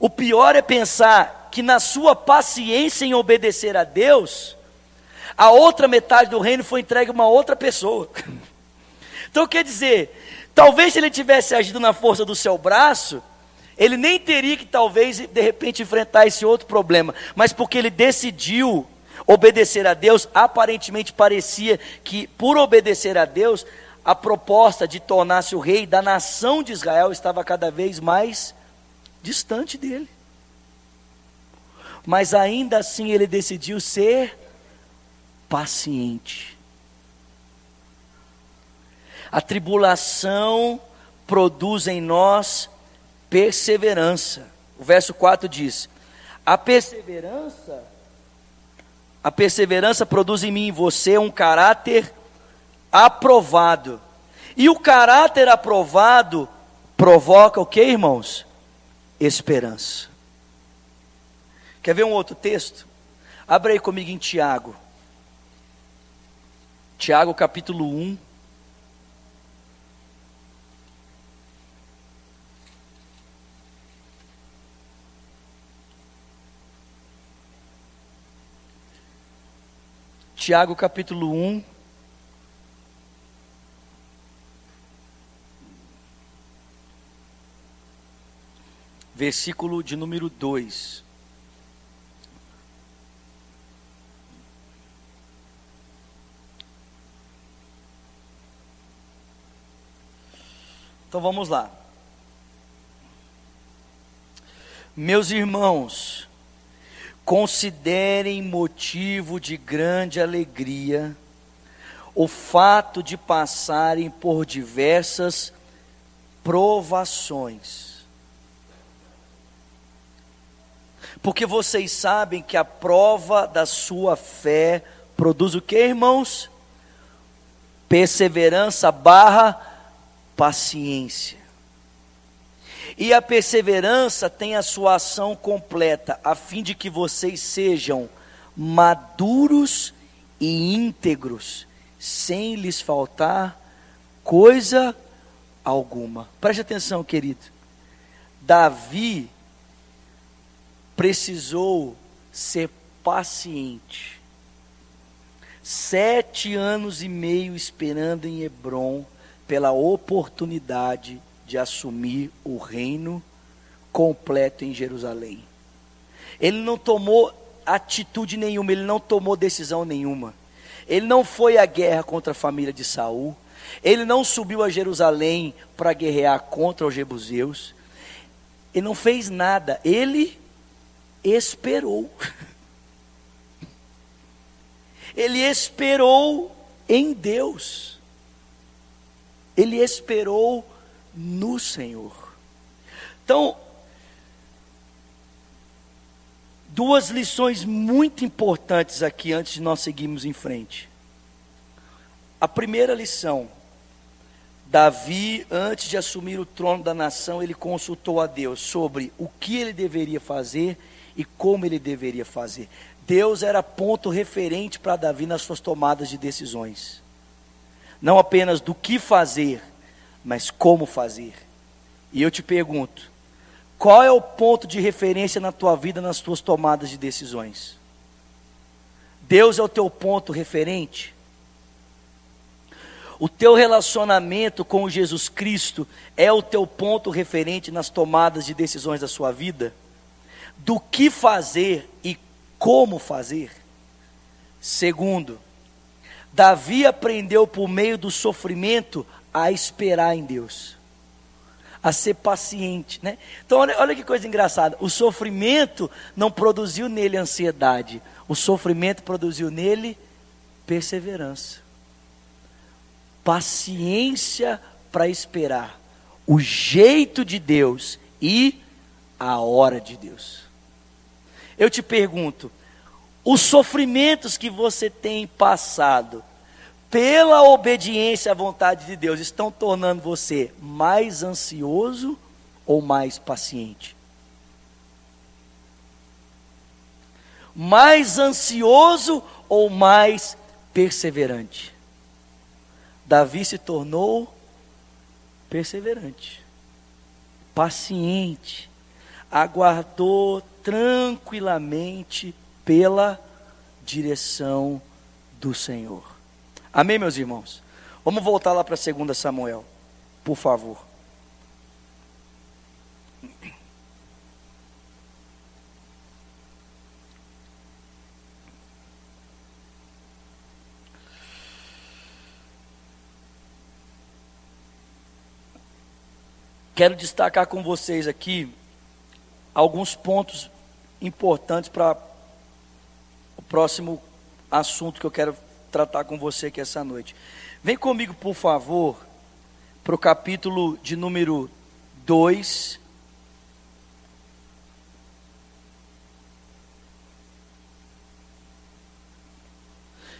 O pior é pensar que na sua paciência em obedecer a Deus, a outra metade do reino foi entregue a uma outra pessoa. Então quer dizer, talvez se ele tivesse agido na força do seu braço, ele nem teria que talvez de repente enfrentar esse outro problema, mas porque ele decidiu Obedecer a Deus, aparentemente parecia que, por obedecer a Deus, a proposta de tornar-se o rei da nação de Israel estava cada vez mais distante dele. Mas ainda assim ele decidiu ser paciente. A tribulação produz em nós perseverança. O verso 4 diz: A perseverança, a perseverança produz em mim e você um caráter aprovado. E o caráter aprovado provoca o que, irmãos? Esperança. Quer ver um outro texto? Abre aí comigo em Tiago. Tiago capítulo 1. Tiago capítulo 1. Versículo de número 2. Então vamos lá. Meus irmãos, Considerem motivo de grande alegria o fato de passarem por diversas provações. Porque vocês sabem que a prova da sua fé produz o que, irmãos? Perseverança barra paciência. E a perseverança tem a sua ação completa, a fim de que vocês sejam maduros e íntegros, sem lhes faltar coisa alguma. Preste atenção, querido. Davi precisou ser paciente. Sete anos e meio esperando em Hebron pela oportunidade de assumir o reino completo em Jerusalém. Ele não tomou atitude nenhuma, ele não tomou decisão nenhuma. Ele não foi à guerra contra a família de Saul. Ele não subiu a Jerusalém para guerrear contra os jebuseus. Ele não fez nada. Ele esperou. Ele esperou em Deus. Ele esperou no Senhor. Então, duas lições muito importantes aqui antes de nós seguirmos em frente. A primeira lição, Davi, antes de assumir o trono da nação, ele consultou a Deus sobre o que ele deveria fazer e como ele deveria fazer. Deus era ponto referente para Davi nas suas tomadas de decisões. Não apenas do que fazer, mas como fazer. E eu te pergunto: qual é o ponto de referência na tua vida, nas tuas tomadas de decisões? Deus é o teu ponto referente? O teu relacionamento com Jesus Cristo é o teu ponto referente nas tomadas de decisões da sua vida? Do que fazer e como fazer? Segundo, Davi aprendeu por meio do sofrimento a esperar em Deus, a ser paciente, né? Então olha, olha que coisa engraçada. O sofrimento não produziu nele ansiedade, o sofrimento produziu nele perseverança, paciência para esperar o jeito de Deus e a hora de Deus. Eu te pergunto, os sofrimentos que você tem passado pela obediência à vontade de Deus, estão tornando você mais ansioso ou mais paciente? Mais ansioso ou mais perseverante? Davi se tornou perseverante, paciente, aguardou tranquilamente pela direção do Senhor. Amém, meus irmãos? Vamos voltar lá para 2 Samuel, por favor. Quero destacar com vocês aqui alguns pontos importantes para o próximo assunto que eu quero tratar com você aqui essa noite. Vem comigo, por favor, para o capítulo de número 2.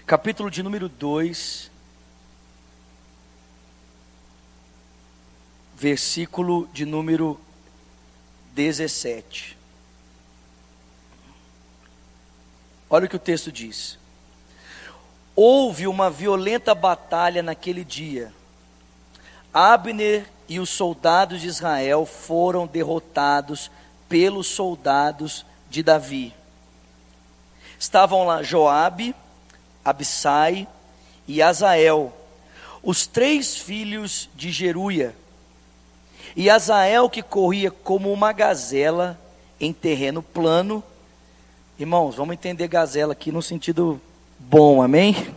Capítulo de número 2. Versículo de número 17. Olha o que o texto diz. Houve uma violenta batalha naquele dia. Abner e os soldados de Israel foram derrotados pelos soldados de Davi. Estavam lá Joabe, Abissai e Azael, os três filhos de Jeruia. E Azael que corria como uma gazela em terreno plano. Irmãos, vamos entender gazela aqui no sentido bom, amém?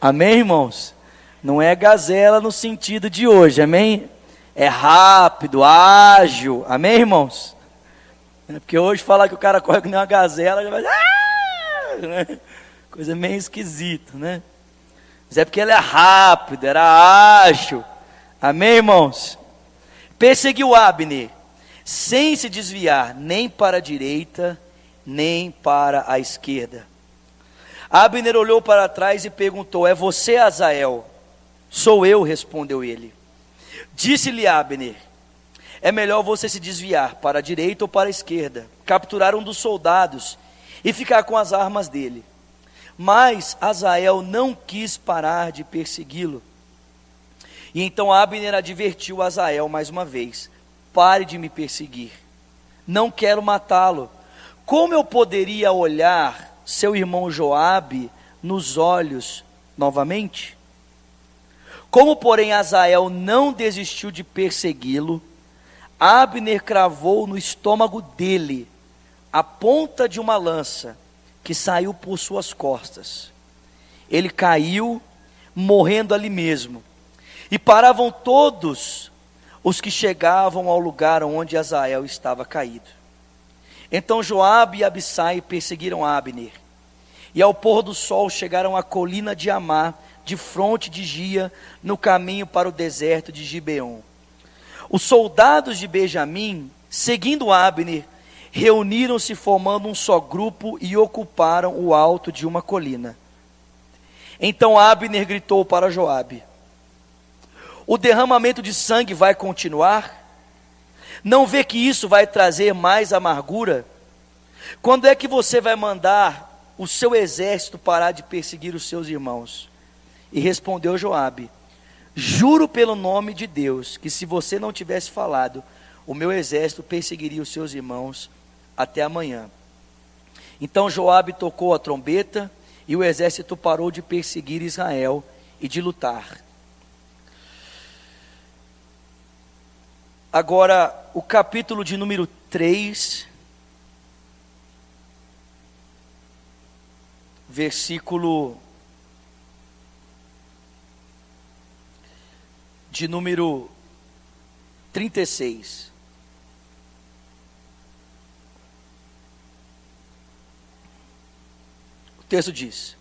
Amém, irmãos? Não é gazela no sentido de hoje, amém? É rápido, ágil, amém, irmãos? É porque hoje falar que o cara corre nem uma gazela, já vai. Ah! Né? Coisa meio esquisita, né? Mas é porque ele é rápido, era ágil, amém, irmãos? Perseguiu Abner, sem se desviar nem para a direita, nem para a esquerda. Abner olhou para trás e perguntou: É você, Azael? Sou eu, respondeu ele. Disse-lhe Abner: É melhor você se desviar para a direita ou para a esquerda, capturar um dos soldados e ficar com as armas dele. Mas Azael não quis parar de persegui-lo. E então Abner advertiu Azael mais uma vez: Pare de me perseguir. Não quero matá-lo. Como eu poderia olhar seu irmão Joabe nos olhos novamente? Como, porém, Azael não desistiu de persegui-lo, Abner cravou no estômago dele a ponta de uma lança que saiu por suas costas. Ele caiu, morrendo ali mesmo. E paravam todos os que chegavam ao lugar onde Azael estava caído. Então Joabe e Abissai perseguiram Abner. E ao pôr do sol chegaram à colina de Amá, de fronte de Gia, no caminho para o deserto de Gibeon. Os soldados de Benjamim, seguindo Abner, reuniram-se formando um só grupo e ocuparam o alto de uma colina. Então Abner gritou para Joabe: O derramamento de sangue vai continuar? Não vê que isso vai trazer mais amargura? Quando é que você vai mandar o seu exército parar de perseguir os seus irmãos? E respondeu Joabe: Juro pelo nome de Deus que se você não tivesse falado, o meu exército perseguiria os seus irmãos até amanhã. Então Joabe tocou a trombeta e o exército parou de perseguir Israel e de lutar. Agora, o capítulo de número 3, versículo de número 36. O texto diz: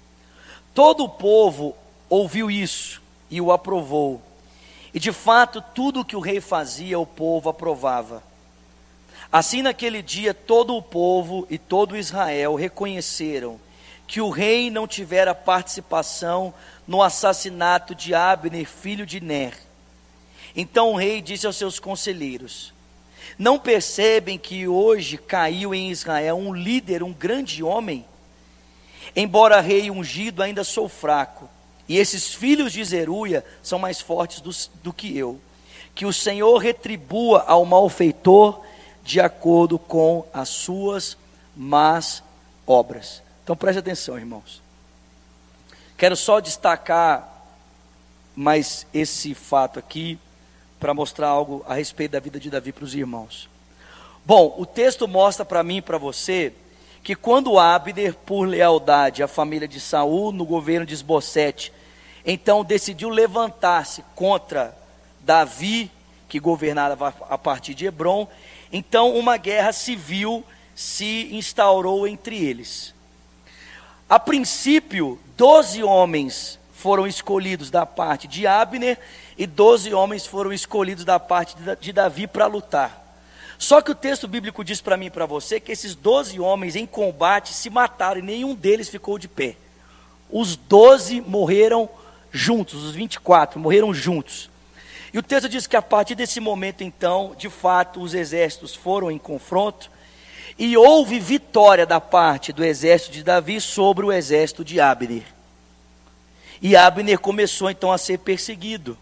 Todo o povo ouviu isso e o aprovou e de fato, tudo o que o rei fazia, o povo aprovava. Assim, naquele dia, todo o povo e todo Israel reconheceram que o rei não tivera participação no assassinato de Abner, filho de Ner. Então o rei disse aos seus conselheiros: Não percebem que hoje caiu em Israel um líder, um grande homem? Embora rei ungido, ainda sou fraco e esses filhos de Zeruia são mais fortes do, do que eu. Que o Senhor retribua ao malfeitor de acordo com as suas más obras. Então preste atenção, irmãos. Quero só destacar mais esse fato aqui para mostrar algo a respeito da vida de Davi para os irmãos. Bom, o texto mostra para mim e para você que quando Abner, por lealdade à família de Saul no governo de Esbocete, então decidiu levantar-se contra Davi, que governava a partir de Hebron. Então, uma guerra civil se instaurou entre eles. A princípio, doze homens foram escolhidos da parte de Abner e doze homens foram escolhidos da parte de Davi para lutar. Só que o texto bíblico diz para mim e para você que esses doze homens em combate se mataram e nenhum deles ficou de pé. Os doze morreram juntos, os 24 morreram juntos. E o texto diz que a partir desse momento, então, de fato, os exércitos foram em confronto e houve vitória da parte do exército de Davi sobre o exército de Abner. E Abner começou então a ser perseguido.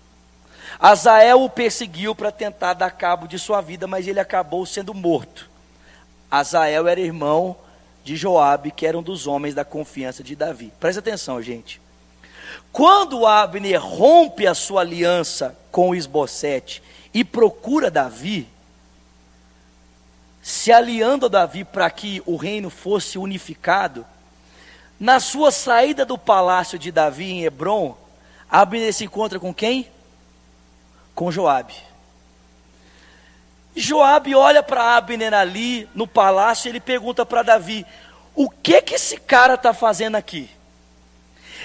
Azael o perseguiu para tentar dar cabo de sua vida, mas ele acabou sendo morto. Azael era irmão de Joabe, que era um dos homens da confiança de Davi. Presta atenção, gente. Quando Abner rompe a sua aliança com Esbocete e procura Davi, se aliando a Davi para que o reino fosse unificado, na sua saída do palácio de Davi em Hebron, Abner se encontra com quem? com Joabe. Joabe olha para Abner ali no palácio e ele pergunta para Davi: o que que esse cara está fazendo aqui?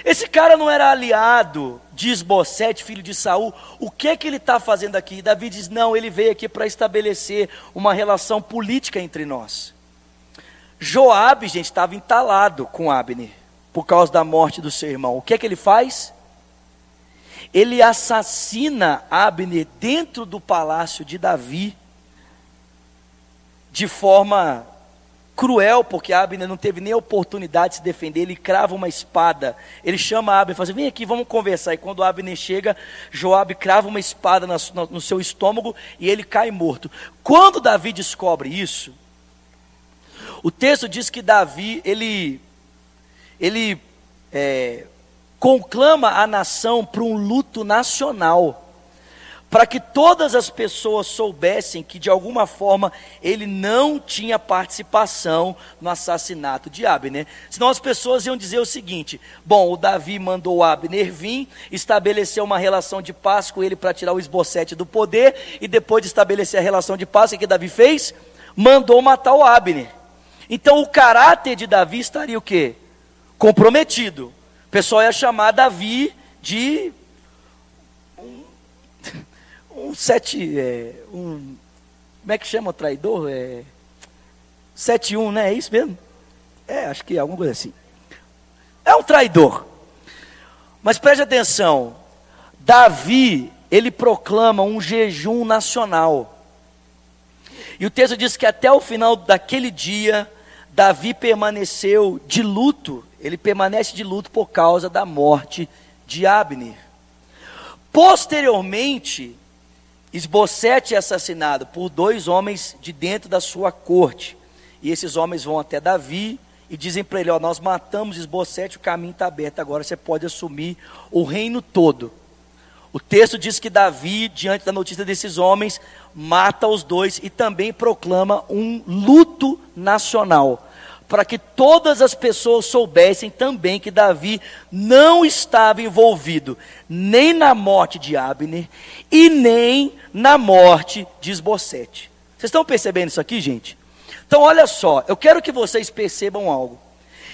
Esse cara não era aliado de Esbocete, filho de Saul. O que que ele está fazendo aqui? Davi diz: não, ele veio aqui para estabelecer uma relação política entre nós. Joabe, gente, estava entalado com Abner por causa da morte do seu irmão. O que que ele faz? ele assassina Abner dentro do palácio de Davi, de forma cruel, porque Abner não teve nem oportunidade de se defender, ele crava uma espada, ele chama Abner e fala assim, vem aqui, vamos conversar, e quando Abner chega, Joabe crava uma espada no, seu estômago, e ele cai morto. Quando Davi descobre isso, o texto diz que Davi, ele, ele é, conclama a nação para um luto nacional, para que todas as pessoas soubessem que de alguma forma ele não tinha participação no assassinato de Abner. Senão as pessoas iam dizer o seguinte: bom, o Davi mandou Abner vir, estabeleceu uma relação de paz com ele para tirar o esbocete do poder, e depois de estabelecer a relação de paz, o que Davi fez? Mandou matar o Abner. Então o caráter de Davi estaria o quê? Comprometido pessoal ia chamar Davi de um sete, é, um, como é que chama o traidor? É, sete um, né? É isso mesmo? É, acho que é alguma coisa assim. É um traidor. Mas preste atenção, Davi, ele proclama um jejum nacional. E o texto diz que até o final daquele dia, Davi permaneceu de luto ele permanece de luto por causa da morte de Abner. Posteriormente, Esbocete é assassinado por dois homens de dentro da sua corte. E esses homens vão até Davi e dizem para ele: ó, Nós matamos Esbocete, o caminho está aberto, agora você pode assumir o reino todo. O texto diz que Davi, diante da notícia desses homens, mata os dois e também proclama um luto nacional para que todas as pessoas soubessem também que Davi não estava envolvido nem na morte de Abner e nem na morte de Esbocete. Vocês estão percebendo isso aqui, gente? Então, olha só, eu quero que vocês percebam algo.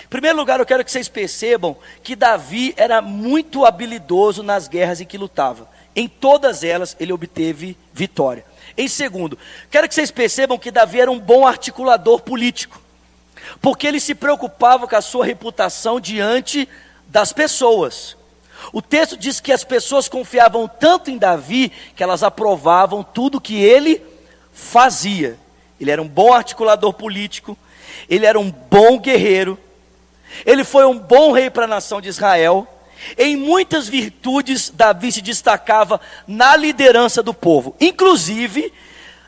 Em primeiro lugar, eu quero que vocês percebam que Davi era muito habilidoso nas guerras em que lutava. Em todas elas, ele obteve vitória. Em segundo, quero que vocês percebam que Davi era um bom articulador político porque ele se preocupava com a sua reputação diante das pessoas. O texto diz que as pessoas confiavam tanto em Davi que elas aprovavam tudo que ele fazia. Ele era um bom articulador político, ele era um bom guerreiro, ele foi um bom rei para a nação de Israel. Em muitas virtudes, Davi se destacava na liderança do povo, inclusive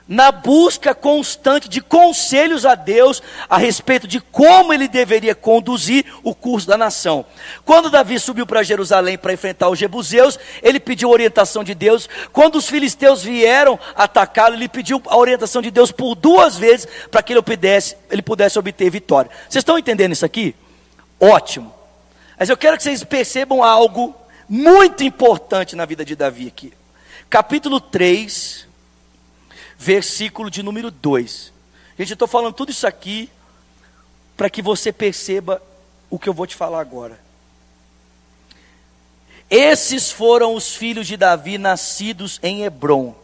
na busca constante de conselhos a Deus a respeito de como ele deveria conduzir o curso da nação. Quando Davi subiu para Jerusalém para enfrentar os jebuseus, ele pediu orientação de Deus. Quando os filisteus vieram atacá-lo, ele pediu a orientação de Deus por duas vezes para que ele pudesse, ele pudesse obter vitória. Vocês estão entendendo isso aqui? Ótimo. Mas eu quero que vocês percebam algo muito importante na vida de Davi aqui. Capítulo 3, versículo de número 2. Gente, eu estou falando tudo isso aqui para que você perceba o que eu vou te falar agora. Esses foram os filhos de Davi nascidos em Hebron.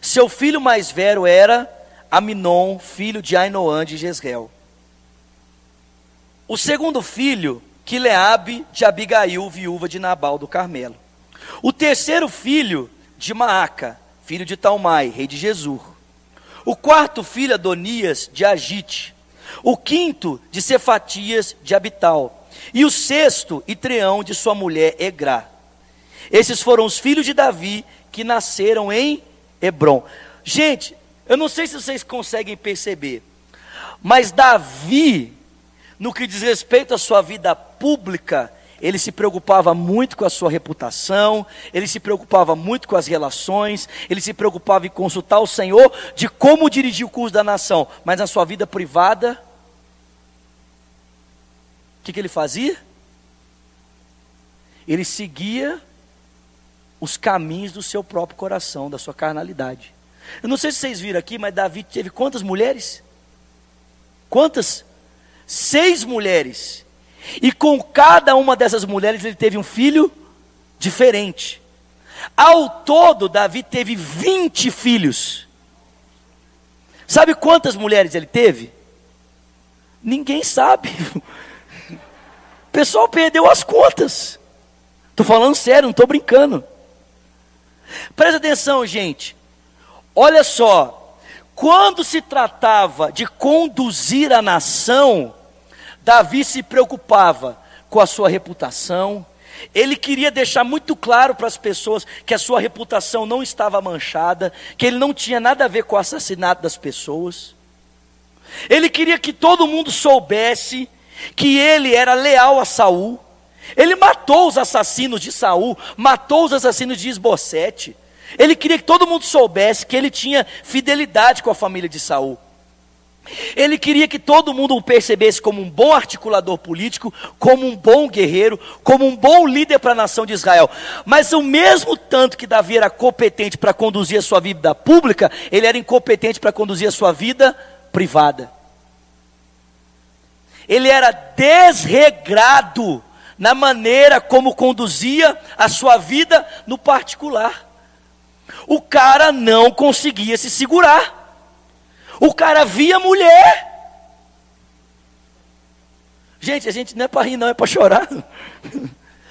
Seu filho mais velho era Aminon, filho de Ainoã de Jezreel. O segundo filho, Quileabe de Abigail, viúva de Nabal do Carmelo. O terceiro filho, de Maaca, filho de Talmai, rei de Jesus. O quarto filho, Adonias de Agite. O quinto, de Cefatias de Abital. E o sexto, Itreão de sua mulher Egrá. Esses foram os filhos de Davi que nasceram em Hebron. Gente, eu não sei se vocês conseguem perceber, mas Davi, no que diz respeito à sua vida pública, ele se preocupava muito com a sua reputação, ele se preocupava muito com as relações, ele se preocupava em consultar o Senhor de como dirigir o curso da nação, mas na sua vida privada, o que, que ele fazia? Ele seguia os caminhos do seu próprio coração, da sua carnalidade. Eu não sei se vocês viram aqui, mas Davi teve quantas mulheres? Quantas? Seis mulheres. E com cada uma dessas mulheres ele teve um filho diferente. Ao todo, Davi teve 20 filhos. Sabe quantas mulheres ele teve? Ninguém sabe. O pessoal perdeu as contas. Estou falando sério, não estou brincando. Presta atenção, gente. Olha só. Quando se tratava de conduzir a nação, Davi se preocupava com a sua reputação, ele queria deixar muito claro para as pessoas que a sua reputação não estava manchada, que ele não tinha nada a ver com o assassinato das pessoas. Ele queria que todo mundo soubesse que ele era leal a Saul. Ele matou os assassinos de Saul, matou os assassinos de Esbocete. Ele queria que todo mundo soubesse que ele tinha fidelidade com a família de Saul. Ele queria que todo mundo o percebesse como um bom articulador político, como um bom guerreiro, como um bom líder para a nação de Israel. Mas o mesmo tanto que Davi era competente para conduzir a sua vida pública, ele era incompetente para conduzir a sua vida privada. Ele era desregrado na maneira como conduzia a sua vida no particular. O cara não conseguia se segurar. O cara via mulher. Gente, a gente não é para rir, não, é para chorar.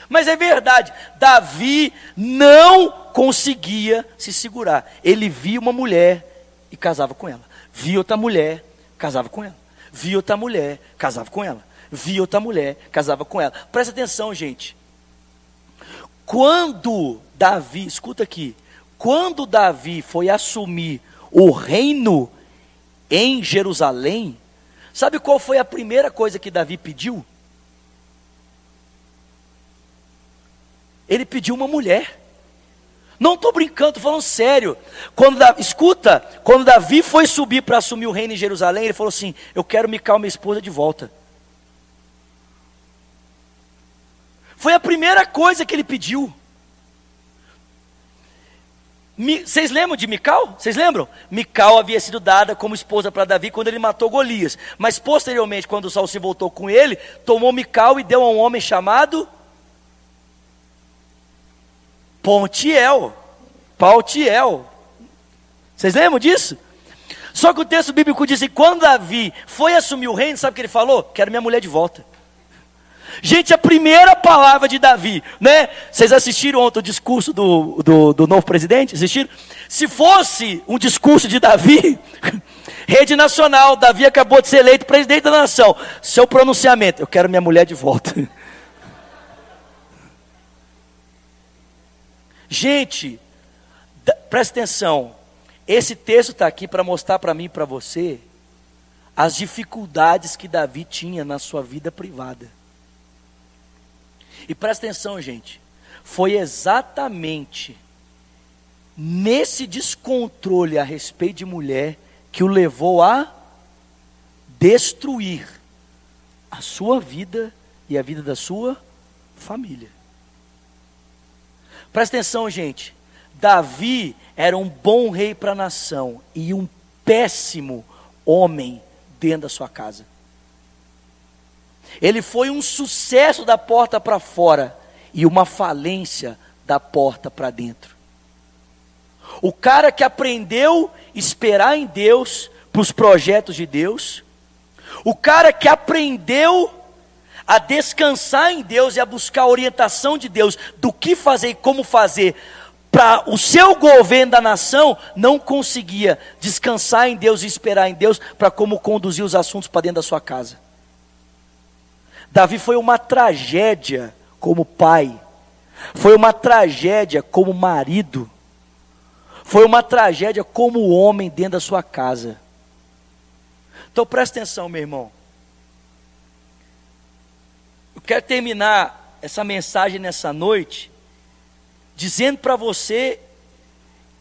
Mas é verdade, Davi não conseguia se segurar. Ele via uma mulher e casava com ela. Via outra mulher, casava com ela. Via outra mulher, casava com ela. Via outra mulher, casava com ela. Presta atenção, gente. Quando Davi, escuta aqui, quando Davi foi assumir o reino em Jerusalém, sabe qual foi a primeira coisa que Davi pediu? Ele pediu uma mulher. Não estou brincando, estou falando sério. Quando Davi, escuta, quando Davi foi subir para assumir o reino em Jerusalém, ele falou assim: Eu quero Mical, minha esposa, de volta. Foi a primeira coisa que ele pediu. Vocês lembram de Mical? Vocês lembram? Mical havia sido dada como esposa para Davi quando ele matou Golias. Mas posteriormente, quando Saul se voltou com ele, tomou Mical e deu a um homem chamado Pontiel. Pautiel. Vocês lembram disso? Só que o texto bíblico diz que quando Davi foi assumir o reino, sabe o que ele falou? Quero minha mulher de volta. Gente, a primeira palavra de Davi, né? Vocês assistiram ontem o discurso do, do, do novo presidente? Assistiram? Se fosse um discurso de Davi, rede nacional, Davi acabou de ser eleito presidente da nação. Seu pronunciamento, eu quero minha mulher de volta. Gente, presta atenção. Esse texto está aqui para mostrar para mim e para você as dificuldades que Davi tinha na sua vida privada. E presta atenção, gente. Foi exatamente nesse descontrole a respeito de mulher que o levou a destruir a sua vida e a vida da sua família. Presta atenção, gente. Davi era um bom rei para a nação e um péssimo homem dentro da sua casa. Ele foi um sucesso da porta para fora e uma falência da porta para dentro. O cara que aprendeu esperar em Deus para os projetos de Deus, o cara que aprendeu a descansar em Deus e a buscar a orientação de Deus do que fazer e como fazer para o seu governo da nação, não conseguia descansar em Deus e esperar em Deus para como conduzir os assuntos para dentro da sua casa. Davi foi uma tragédia como pai, foi uma tragédia como marido, foi uma tragédia como homem dentro da sua casa. Então presta atenção, meu irmão. Eu quero terminar essa mensagem nessa noite dizendo para você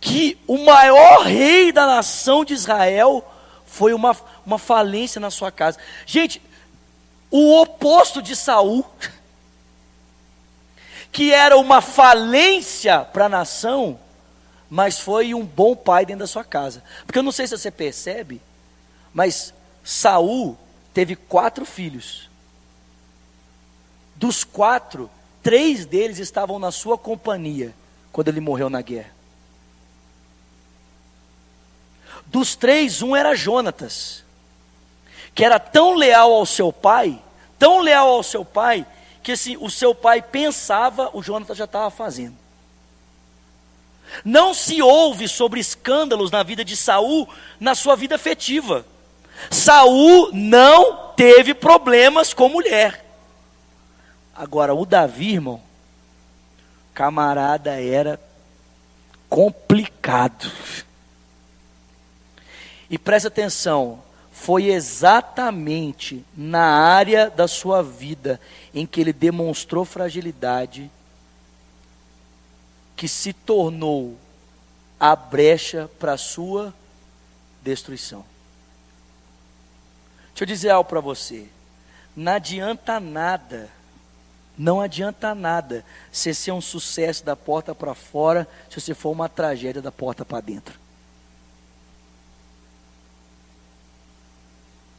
que o maior rei da nação de Israel foi uma, uma falência na sua casa. Gente, o oposto de Saul, que era uma falência para a nação, mas foi um bom pai dentro da sua casa. Porque eu não sei se você percebe, mas Saul teve quatro filhos. Dos quatro, três deles estavam na sua companhia quando ele morreu na guerra. Dos três, um era Jonatas que era tão leal ao seu pai, tão leal ao seu pai, que se o seu pai pensava, o Jonathan já estava fazendo. Não se ouve sobre escândalos na vida de Saul na sua vida afetiva. Saul não teve problemas com mulher. Agora, o Davi, irmão, camarada era complicado. E presta atenção, foi exatamente na área da sua vida em que ele demonstrou fragilidade que se tornou a brecha para a sua destruição. Deixa eu dizer algo para você. Não adianta nada, não adianta nada você ser um sucesso da porta para fora se você for uma tragédia da porta para dentro.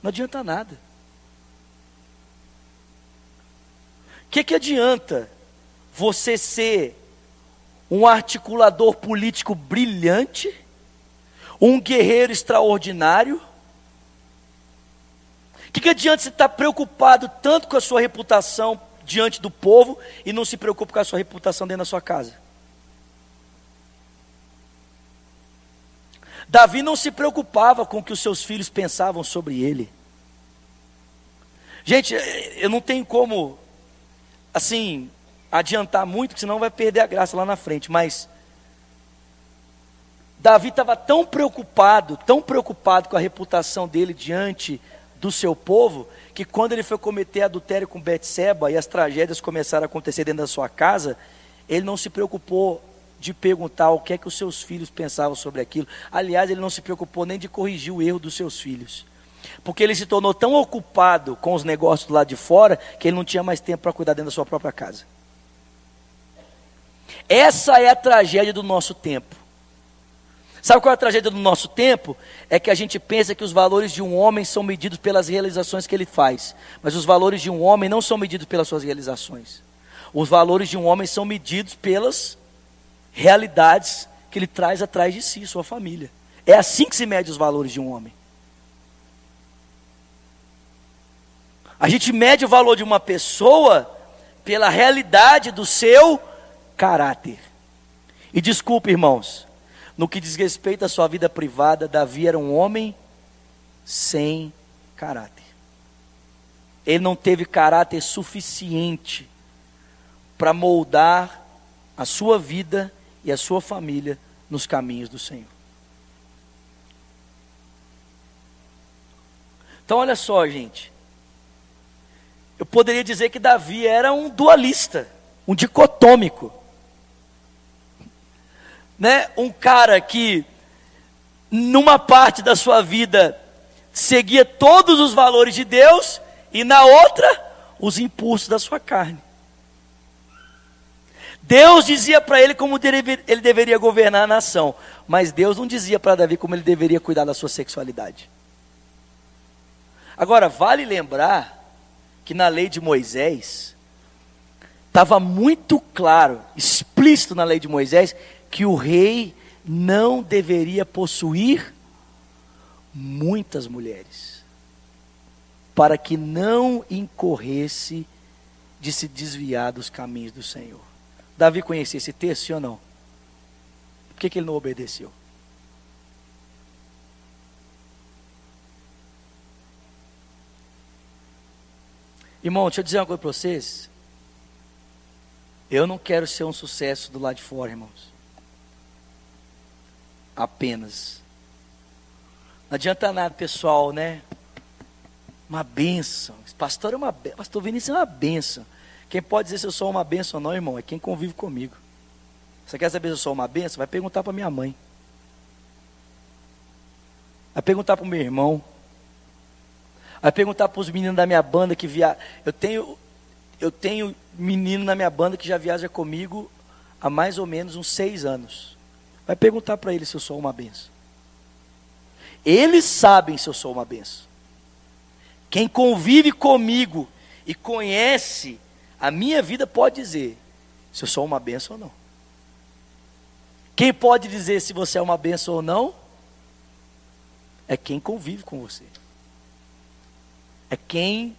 Não adianta nada. O que, que adianta você ser um articulador político brilhante, um guerreiro extraordinário? O que, que adianta você estar preocupado tanto com a sua reputação diante do povo e não se preocupa com a sua reputação dentro da sua casa? Davi não se preocupava com o que os seus filhos pensavam sobre ele. Gente, eu não tenho como, assim, adiantar muito, senão vai perder a graça lá na frente, mas. Davi estava tão preocupado, tão preocupado com a reputação dele diante do seu povo, que quando ele foi cometer adultério com Betseba e as tragédias começaram a acontecer dentro da sua casa, ele não se preocupou de perguntar o que é que os seus filhos pensavam sobre aquilo. Aliás, ele não se preocupou nem de corrigir o erro dos seus filhos. Porque ele se tornou tão ocupado com os negócios lado de fora que ele não tinha mais tempo para cuidar dentro da sua própria casa. Essa é a tragédia do nosso tempo. Sabe qual é a tragédia do nosso tempo? É que a gente pensa que os valores de um homem são medidos pelas realizações que ele faz, mas os valores de um homem não são medidos pelas suas realizações. Os valores de um homem são medidos pelas realidades que ele traz atrás de si, sua família. É assim que se mede os valores de um homem. A gente mede o valor de uma pessoa pela realidade do seu caráter. E desculpe, irmãos, no que diz respeito à sua vida privada, Davi era um homem sem caráter. Ele não teve caráter suficiente para moldar a sua vida e a sua família nos caminhos do Senhor. Então, olha só, gente. Eu poderia dizer que Davi era um dualista, um dicotômico. Né? Um cara que, numa parte da sua vida, seguia todos os valores de Deus, e na outra, os impulsos da sua carne. Deus dizia para ele como ele deveria governar a nação, mas Deus não dizia para Davi como ele deveria cuidar da sua sexualidade. Agora, vale lembrar que na lei de Moisés, estava muito claro, explícito na lei de Moisés, que o rei não deveria possuir muitas mulheres, para que não incorresse de se desviar dos caminhos do Senhor. Davi conhecia esse texto, sim ou não? Por que, que ele não obedeceu? Irmão, deixa eu dizer uma coisa para vocês. Eu não quero ser um sucesso do lado de fora, irmãos. Apenas. Não adianta nada, pessoal, né? Uma benção. Pastor é uma Pastor Vinícius é uma benção. Quem pode dizer se eu sou uma benção ou não, irmão, é quem convive comigo. Você quer saber se eu sou uma benção? Vai perguntar para minha mãe. Vai perguntar para o meu irmão. Vai perguntar para os meninos da minha banda que via. Eu tenho, eu tenho menino na minha banda que já viaja comigo há mais ou menos uns seis anos. Vai perguntar para eles se eu sou uma benção. Eles sabem se eu sou uma benção. Quem convive comigo e conhece a minha vida pode dizer se eu sou uma benção ou não. Quem pode dizer se você é uma benção ou não? É quem convive com você. É quem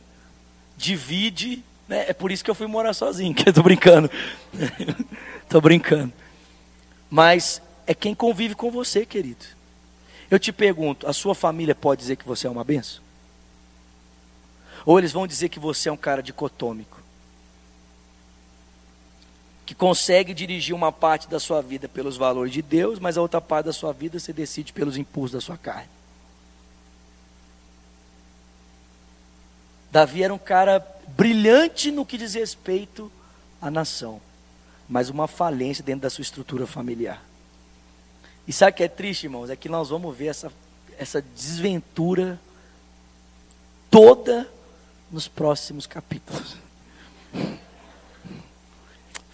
divide. Né? É por isso que eu fui morar sozinho, que eu tô brincando. tô brincando. Mas é quem convive com você, querido. Eu te pergunto, a sua família pode dizer que você é uma benção? Ou eles vão dizer que você é um cara dicotômico? Que consegue dirigir uma parte da sua vida pelos valores de Deus, mas a outra parte da sua vida você decide pelos impulsos da sua carne. Davi era um cara brilhante no que diz respeito à nação, mas uma falência dentro da sua estrutura familiar. E sabe o que é triste, irmãos? É que nós vamos ver essa, essa desventura toda nos próximos capítulos.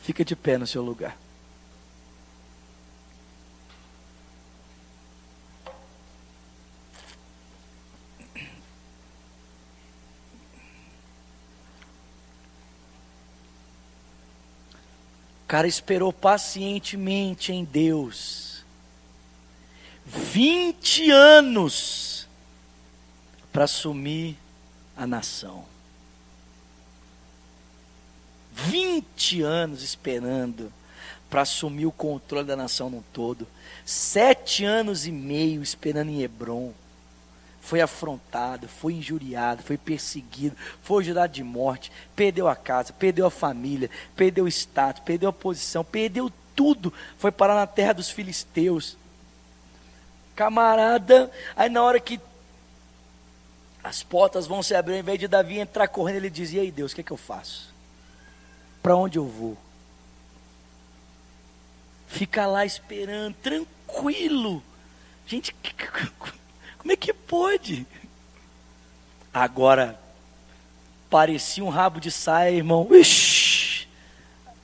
Fica de pé no seu lugar. O cara esperou pacientemente em Deus. 20 anos para assumir a nação. 20 anos esperando para assumir o controle da nação no todo. Sete anos e meio esperando em Hebron foi afrontado, foi injuriado, foi perseguido, foi jurado de morte, perdeu a casa, perdeu a família, perdeu o status, perdeu a posição, perdeu tudo, foi parar na terra dos filisteus. Camarada, aí na hora que as portas vão se abrir, ao invés de Davi entrar correndo, ele dizia: Ei Deus, o que é que eu faço? Para onde eu vou? Fica lá esperando, tranquilo. Gente, como é que pode? Agora, parecia um rabo de saia, irmão. Ixi,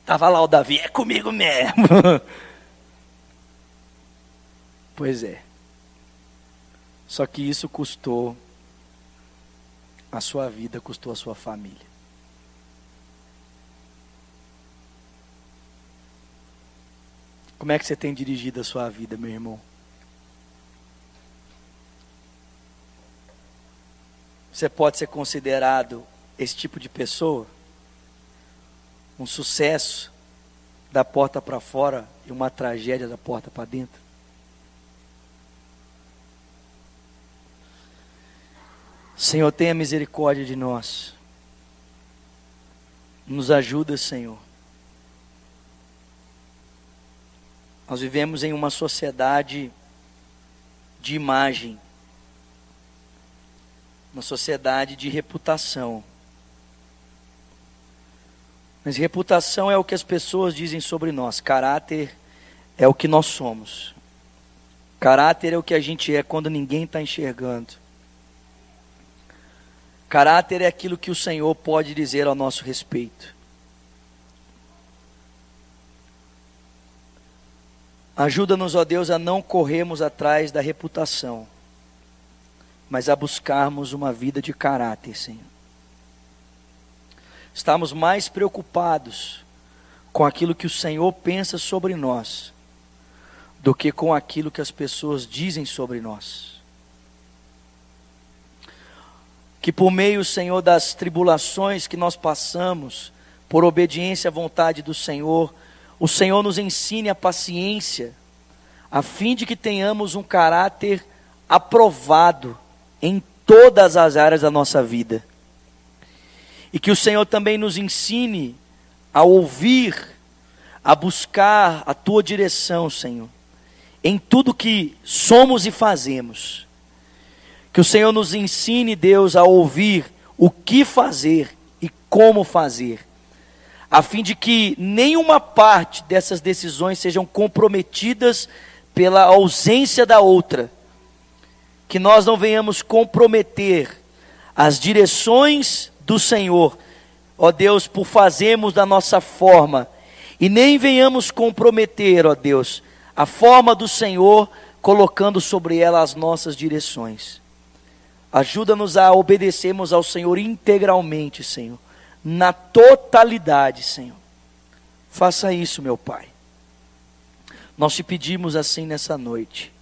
tava lá o Davi, é comigo mesmo. pois é. Só que isso custou a sua vida, custou a sua família. Como é que você tem dirigido a sua vida, meu irmão? Você pode ser considerado esse tipo de pessoa? Um sucesso da porta para fora e uma tragédia da porta para dentro? Senhor, tenha misericórdia de nós. Nos ajuda, Senhor. Nós vivemos em uma sociedade de imagem uma sociedade de reputação. Mas reputação é o que as pessoas dizem sobre nós, caráter é o que nós somos. Caráter é o que a gente é quando ninguém está enxergando. Caráter é aquilo que o Senhor pode dizer ao nosso respeito. Ajuda-nos, ó Deus, a não corrermos atrás da reputação, mas a buscarmos uma vida de caráter, Senhor. Estamos mais preocupados com aquilo que o Senhor pensa sobre nós do que com aquilo que as pessoas dizem sobre nós. Que por meio, Senhor, das tribulações que nós passamos, por obediência à vontade do Senhor, o Senhor nos ensine a paciência, a fim de que tenhamos um caráter aprovado em todas as áreas da nossa vida. E que o Senhor também nos ensine a ouvir, a buscar a tua direção, Senhor, em tudo que somos e fazemos. Que o Senhor nos ensine, Deus, a ouvir o que fazer e como fazer a fim de que nenhuma parte dessas decisões sejam comprometidas pela ausência da outra. Que nós não venhamos comprometer as direções do Senhor, ó Deus, por fazermos da nossa forma, e nem venhamos comprometer, ó Deus, a forma do Senhor, colocando sobre ela as nossas direções. Ajuda-nos a obedecermos ao Senhor integralmente, Senhor na totalidade, Senhor. Faça isso, meu Pai. Nós te pedimos assim nessa noite.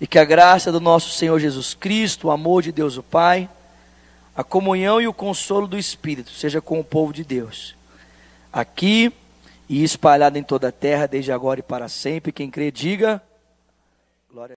E que a graça do nosso Senhor Jesus Cristo, o amor de Deus o Pai, a comunhão e o consolo do Espírito seja com o povo de Deus, aqui e espalhado em toda a terra, desde agora e para sempre. Quem crê, diga.